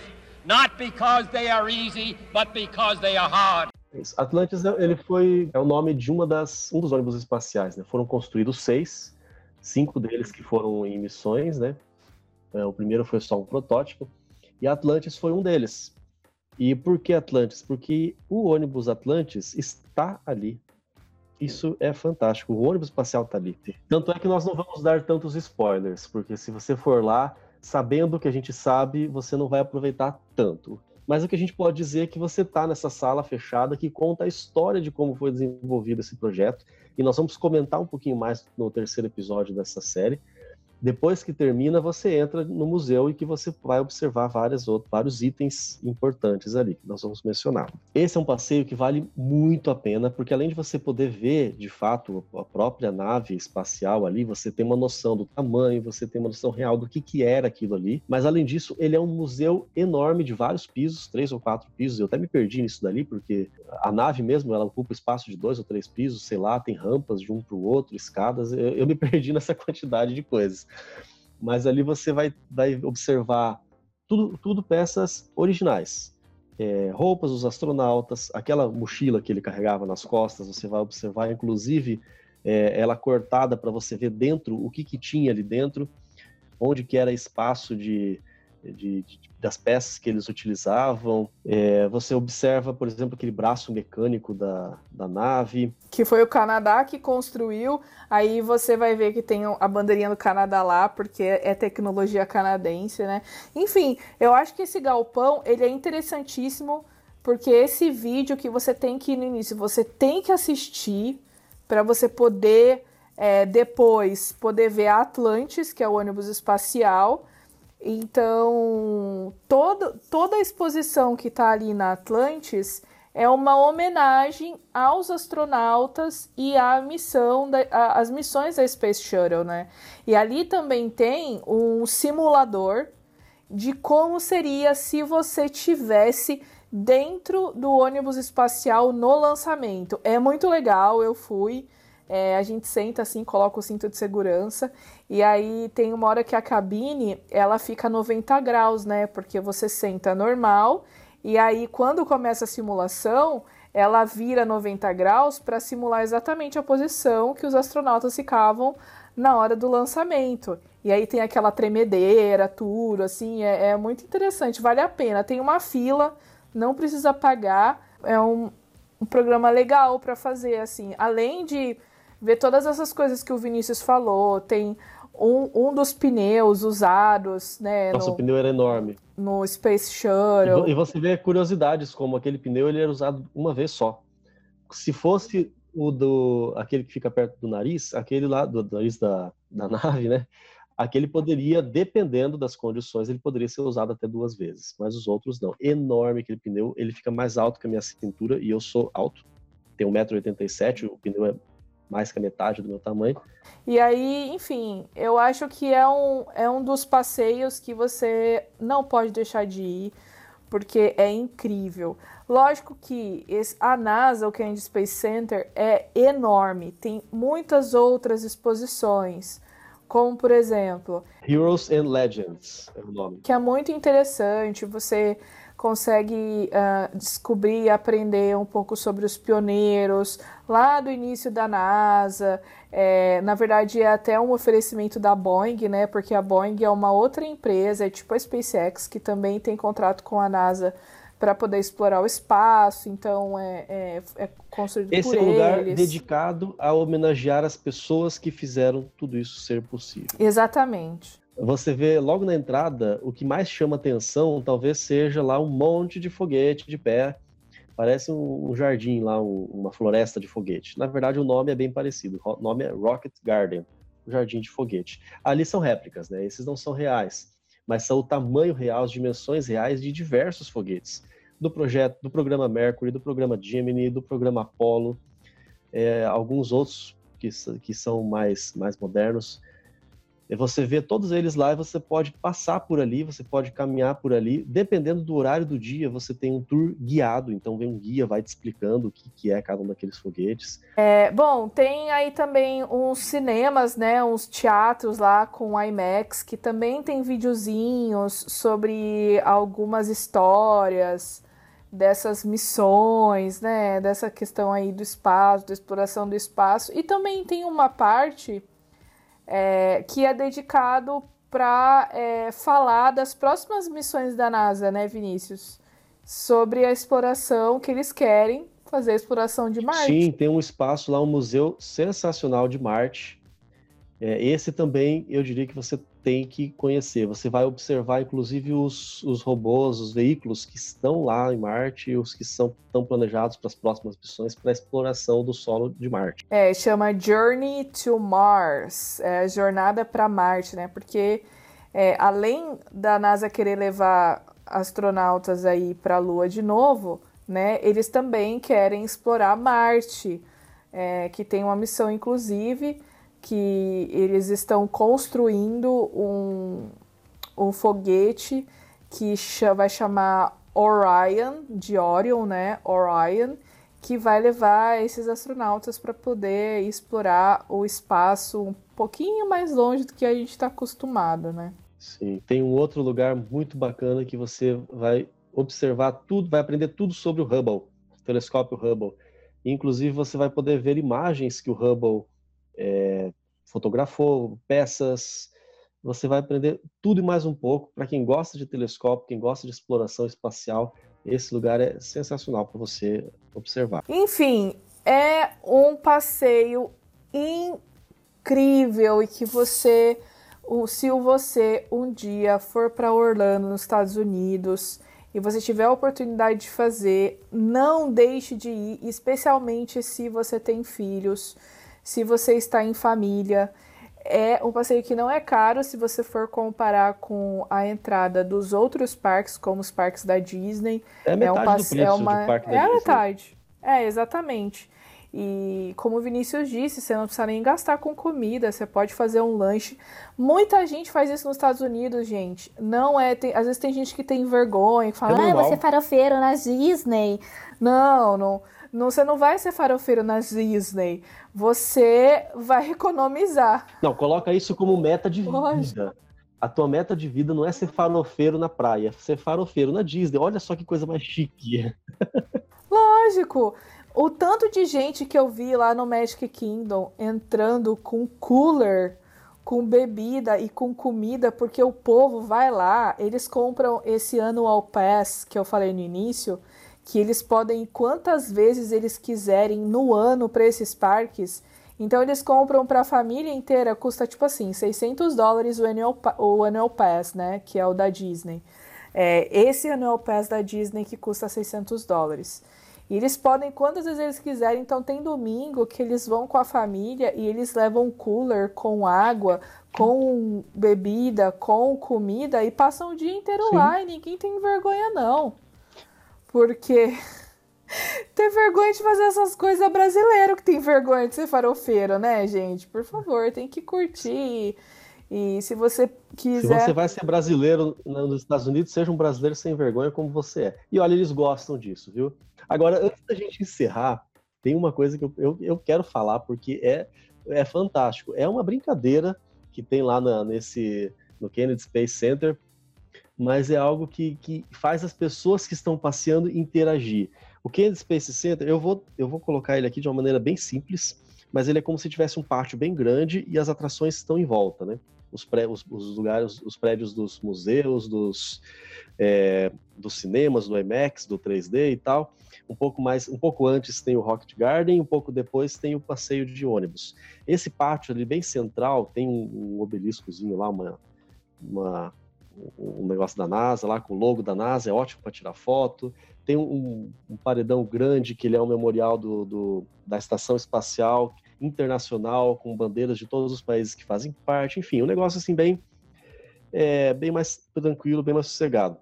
not because they are easy, but because they are hard. Atlantis ele foi é o nome de uma das um dos ônibus espaciais, né? Foram construídos seis, cinco deles que foram em missões, né? É, o primeiro foi só um protótipo e Atlantis foi um deles. E por que Atlantis? Porque o ônibus Atlantis está ali. Isso é fantástico. O ônibus espacial está ali. Tanto é que nós não vamos dar tantos spoilers, porque se você for lá, sabendo o que a gente sabe, você não vai aproveitar tanto. Mas o que a gente pode dizer é que você está nessa sala fechada que conta a história de como foi desenvolvido esse projeto. E nós vamos comentar um pouquinho mais no terceiro episódio dessa série. Depois que termina, você entra no museu e que você vai observar várias outros, vários itens importantes ali que nós vamos mencionar. Esse é um passeio que vale muito a pena, porque além de você poder ver, de fato, a própria nave espacial ali, você tem uma noção do tamanho, você tem uma noção real do que, que era aquilo ali. Mas além disso, ele é um museu enorme de vários pisos, três ou quatro pisos. Eu até me perdi nisso dali, porque a nave mesmo, ela ocupa espaço de dois ou três pisos, sei lá, tem rampas de um para o outro, escadas. Eu, eu me perdi nessa quantidade de coisas mas ali você vai, vai observar tudo, tudo peças originais. É, roupas dos astronautas, aquela mochila que ele carregava nas costas, você vai observar, inclusive, é, ela cortada para você ver dentro o que, que tinha ali dentro, onde que era espaço de, de, de, das peças que eles utilizavam. É, você observa, por exemplo, aquele braço mecânico da, da nave. Que foi o Canadá que construiu. Aí você vai ver que tem a bandeirinha do Canadá lá, porque é tecnologia canadense, né? Enfim, eu acho que esse galpão ele é interessantíssimo, porque esse vídeo que você tem que ir no início, você tem que assistir para você poder é, depois poder ver a Atlantis, que é o ônibus espacial então, todo, toda a exposição que está ali na Atlantis é uma homenagem aos astronautas e à missão da, a, as missões da Space Shuttle, né? E ali também tem um simulador de como seria se você tivesse dentro do ônibus espacial no lançamento. É muito legal, eu fui. É, a gente senta assim, coloca o cinto de segurança e aí tem uma hora que a cabine ela fica 90 graus, né? Porque você senta normal e aí quando começa a simulação ela vira 90 graus para simular exatamente a posição que os astronautas ficavam na hora do lançamento. E aí tem aquela tremedeira, tudo, assim, é, é muito interessante, vale a pena. Tem uma fila, não precisa pagar, é um, um programa legal para fazer, assim. Além de ver todas essas coisas que o Vinícius falou. Tem um, um dos pneus usados, né? Nossa, no, o pneu era enorme. No Space Shuttle. E você vê curiosidades, como aquele pneu ele era usado uma vez só. Se fosse o do aquele que fica perto do nariz, aquele lá do, do nariz da, da nave, né? Aquele poderia, dependendo das condições, ele poderia ser usado até duas vezes, mas os outros não. Enorme aquele pneu, ele fica mais alto que a minha cintura e eu sou alto, tenho 1,87m, o pneu é mais que a metade do meu tamanho. E aí, enfim, eu acho que é um, é um dos passeios que você não pode deixar de ir, porque é incrível. Lógico que esse, a NASA, o Kennedy Space Center, é enorme, tem muitas outras exposições, como por exemplo. Heroes and Legends é o nome. Que é muito interessante, você consegue uh, descobrir e aprender um pouco sobre os pioneiros lá do início da NASA. É, na verdade, é até um oferecimento da Boeing, né? Porque a Boeing é uma outra empresa, é tipo a SpaceX, que também tem contrato com a NASA para poder explorar o espaço. Então, é, é, é construído Esse por é um lugar eles. dedicado a homenagear as pessoas que fizeram tudo isso ser possível. Exatamente. Você vê logo na entrada, o que mais chama atenção talvez seja lá um monte de foguete de pé. Parece um, um jardim lá, um, uma floresta de foguete. Na verdade, o nome é bem parecido. O nome é Rocket Garden, o jardim de foguete. Ali são réplicas, né? Esses não são reais, mas são o tamanho real, as dimensões reais de diversos foguetes. Do projeto, do programa Mercury, do programa Gemini, do programa Apollo, é, alguns outros que, que são mais, mais modernos. E você vê todos eles lá e você pode passar por ali, você pode caminhar por ali. Dependendo do horário do dia, você tem um tour guiado. Então vem um guia, vai te explicando o que, que é cada um daqueles foguetes. É, bom, tem aí também uns cinemas, né? Uns teatros lá com IMAX, que também tem videozinhos sobre algumas histórias dessas missões, né? Dessa questão aí do espaço, da exploração do espaço. E também tem uma parte é, que é dedicado para é, falar das próximas missões da NASA, né, Vinícius? Sobre a exploração que eles querem fazer a exploração de Marte. Sim, tem um espaço lá, um museu sensacional de Marte. É, esse também eu diria que você tem que conhecer. Você vai observar, inclusive, os, os robôs, os veículos que estão lá em Marte, os que são, estão planejados para as próximas missões para a exploração do solo de Marte. É, chama Journey to Mars, é, jornada para Marte, né? Porque é, além da NASA querer levar astronautas aí para a Lua de novo, né? Eles também querem explorar Marte, é, que tem uma missão, inclusive que eles estão construindo um, um foguete que vai chamar Orion, de Orion, né? Orion, que vai levar esses astronautas para poder explorar o espaço um pouquinho mais longe do que a gente está acostumado, né? Sim, tem um outro lugar muito bacana que você vai observar tudo, vai aprender tudo sobre o Hubble, o telescópio Hubble. Inclusive, você vai poder ver imagens que o Hubble é, fotografou, peças. Você vai aprender tudo e mais um pouco. Para quem gosta de telescópio, quem gosta de exploração espacial, esse lugar é sensacional para você observar. Enfim, é um passeio incrível e que você, se você um dia for para Orlando, nos Estados Unidos, e você tiver a oportunidade de fazer, não deixe de ir, especialmente se você tem filhos, se você está em família. É um passeio que não é caro se você for comparar com a entrada dos outros parques, como os parques da Disney. É metade é um passe... do preço é uma... parque da é Disney. metade. É, exatamente. E como o Vinícius disse, você não precisa nem gastar com comida, você pode fazer um lanche. Muita gente faz isso nos Estados Unidos, gente. Não é. Tem, às vezes tem gente que tem vergonha, que fala, é ah, você é farofeiro na Disney. Não, não. Não, você não vai ser farofeiro na Disney. Você vai economizar. Não, coloca isso como meta de vida. A tua meta de vida não é ser farofeiro na praia, é ser farofeiro na Disney. Olha só que coisa mais chique. Lógico. O tanto de gente que eu vi lá no Magic Kingdom entrando com cooler, com bebida e com comida, porque o povo vai lá, eles compram esse annual pass que eu falei no início, que eles podem ir quantas vezes eles quiserem no ano para esses parques. Então eles compram para a família inteira, custa tipo assim, 600 dólares o annual, o annual Pass, né, que é o da Disney. É, esse Annual Pass da Disney que custa 600 dólares. E eles podem quantas vezes eles quiserem. Então tem domingo que eles vão com a família e eles levam um cooler com água, com bebida, com comida e passam o dia inteiro Sim. lá e ninguém tem vergonha não. Porque ter vergonha de fazer essas coisas é brasileiro que tem vergonha de ser farofeiro, né, gente? Por favor, tem que curtir. E se você quiser. Se você vai ser brasileiro nos Estados Unidos, seja um brasileiro sem vergonha como você é. E olha, eles gostam disso, viu? Agora, antes da gente encerrar, tem uma coisa que eu, eu, eu quero falar, porque é, é fantástico. É uma brincadeira que tem lá na, nesse, no Kennedy Space Center mas é algo que, que faz as pessoas que estão passeando interagir. O Kennedy Space Center, eu vou, eu vou colocar ele aqui de uma maneira bem simples, mas ele é como se tivesse um pátio bem grande e as atrações estão em volta, né? Os, pré, os, os lugares, os prédios dos museus, dos, é, dos cinemas, do IMAX, do 3D e tal. Um pouco mais, um pouco antes tem o Rocket Garden, um pouco depois tem o passeio de ônibus. Esse pátio ali bem central tem um, um obeliscozinho lá, uma, uma, um negócio da NASA lá, com o logo da NASA, é ótimo para tirar foto. Tem um, um, paredão grande, que ele é um memorial do, do, da Estação Espacial Internacional, com bandeiras de todos os países que fazem parte. Enfim, um negócio assim bem, é, bem mais tranquilo, bem mais sossegado.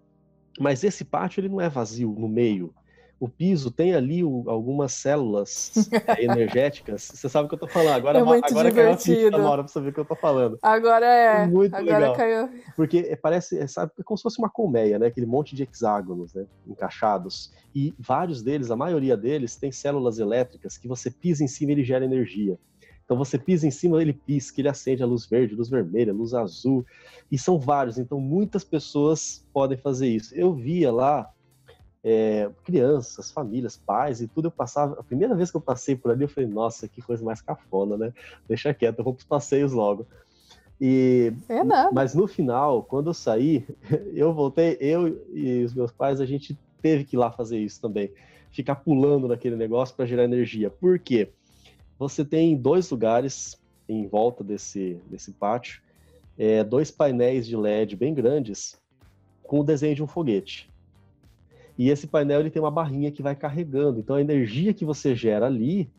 Mas esse pátio ele não é vazio no meio o piso tem ali o, algumas células energéticas. Você sabe o que eu tô falando. Agora, é muito agora divertido. caiu a hora pra saber o que eu tô falando. Agora é. Muito agora legal. caiu. Porque parece, é, sabe, é como se fosse uma colmeia, né? Aquele monte de hexágonos, né? Encaixados. E vários deles, a maioria deles, tem células elétricas que você pisa em cima e ele gera energia. Então você pisa em cima, ele pisca, ele acende a luz verde, luz vermelha, luz azul. E são vários. Então muitas pessoas podem fazer isso. Eu via lá é, crianças, famílias, pais e tudo. Eu passava, a primeira vez que eu passei por ali, eu falei, nossa, que coisa mais cafona, né? Deixa quieto, eu vou para os passeios logo. E, é nada. Mas no final, quando eu saí, eu voltei, eu e os meus pais, a gente teve que ir lá fazer isso também. Ficar pulando naquele negócio para gerar energia. Por quê? Você tem dois lugares em volta desse, desse pátio, é, dois painéis de LED bem grandes com o desenho de um foguete. E esse painel ele tem uma barrinha que vai carregando. Então a energia que você gera ali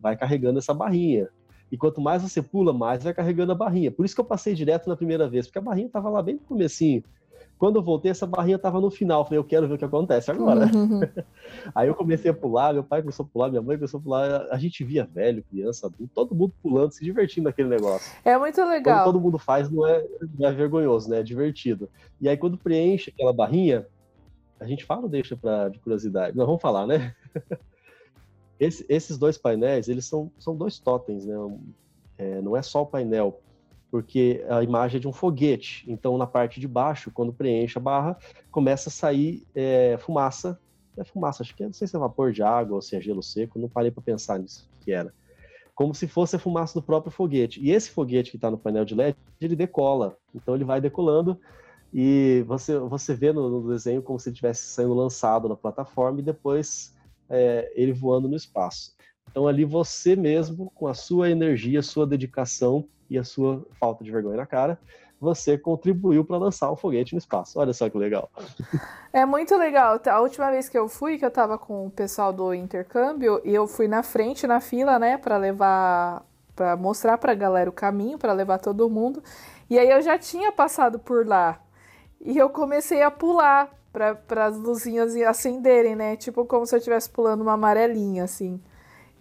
vai carregando essa barrinha. E quanto mais você pula, mais vai carregando a barrinha. Por isso que eu passei direto na primeira vez, porque a barrinha estava lá bem no comecinho. Quando eu voltei, essa barrinha estava no final. Falei, eu quero ver o que acontece agora. Uhum. Aí eu comecei a pular, meu pai começou a pular, minha mãe começou a pular. A gente via velho, criança, adulto, todo mundo pulando, se divertindo naquele negócio. É muito legal. Quando todo mundo faz, não é, não é vergonhoso, né? É divertido. E aí, quando preenche aquela barrinha, a gente fala ou deixa para de curiosidade? Não, vamos falar, né? Esse, esses dois painéis, eles são, são dois totens, né? É, não é só o painel, porque a imagem é de um foguete. Então, na parte de baixo, quando preenche a barra, começa a sair é, fumaça. É fumaça, acho que é, não sei se é vapor de água ou se é gelo seco, não parei para pensar nisso que era. Como se fosse a fumaça do próprio foguete. E esse foguete que está no painel de LED, ele decola. Então, ele vai decolando e você, você vê no, no desenho como se estivesse sendo lançado na plataforma e depois é, ele voando no espaço. Então ali você mesmo, com a sua energia, sua dedicação e a sua falta de vergonha na cara, você contribuiu para lançar o foguete no espaço. Olha só que legal. É muito legal. A última vez que eu fui, que eu estava com o pessoal do intercâmbio, e eu fui na frente na fila, né, para levar, para mostrar para a galera o caminho, para levar todo mundo. E aí eu já tinha passado por lá. E eu comecei a pular para as luzinhas acenderem, né? Tipo como se eu estivesse pulando uma amarelinha, assim.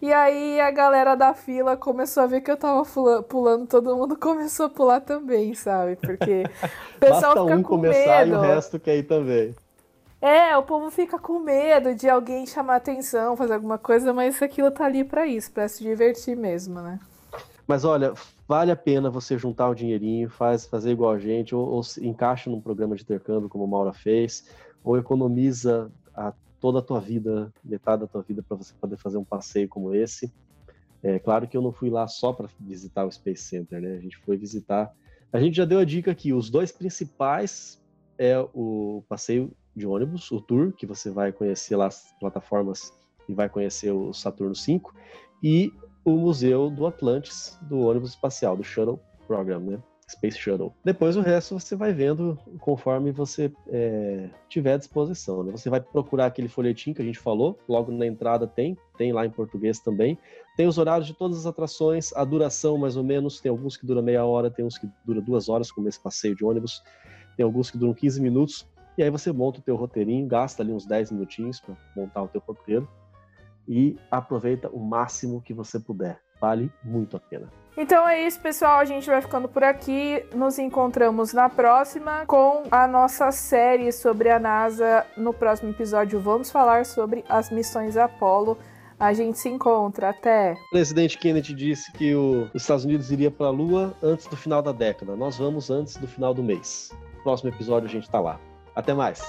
E aí a galera da fila começou a ver que eu tava pulando, todo mundo começou a pular também, sabe? Porque o pessoal Basta fica um com começar medo. e o resto quer ir também. É, o povo fica com medo de alguém chamar atenção, fazer alguma coisa, mas aquilo tá ali para isso, para se divertir mesmo, né? Mas olha, vale a pena você juntar o dinheirinho, faz, fazer igual a gente, ou, ou encaixa num programa de intercâmbio, como a Maura fez, ou economiza a, toda a tua vida, metade da tua vida, para você poder fazer um passeio como esse. É claro que eu não fui lá só para visitar o Space Center, né? A gente foi visitar. A gente já deu a dica aqui: os dois principais é o passeio de ônibus, o tour, que você vai conhecer lá as plataformas e vai conhecer o Saturno 5, e o Museu do Atlantis, do ônibus espacial, do Shuttle Program, né? Space Shuttle. Depois o resto você vai vendo conforme você é, tiver à disposição. Né? Você vai procurar aquele folhetim que a gente falou, logo na entrada tem, tem lá em português também. Tem os horários de todas as atrações, a duração mais ou menos, tem alguns que duram meia hora, tem uns que duram duas horas, como esse passeio de ônibus, tem alguns que duram 15 minutos, e aí você monta o teu roteirinho, gasta ali uns 10 minutinhos para montar o teu roteiro e aproveita o máximo que você puder. Vale muito a pena. Então é isso, pessoal. A gente vai ficando por aqui. Nos encontramos na próxima com a nossa série sobre a NASA. No próximo episódio, vamos falar sobre as missões Apollo. A gente se encontra. Até. O presidente Kennedy disse que o, os Estados Unidos iria para a Lua antes do final da década. Nós vamos antes do final do mês. No próximo episódio, a gente está lá. Até mais.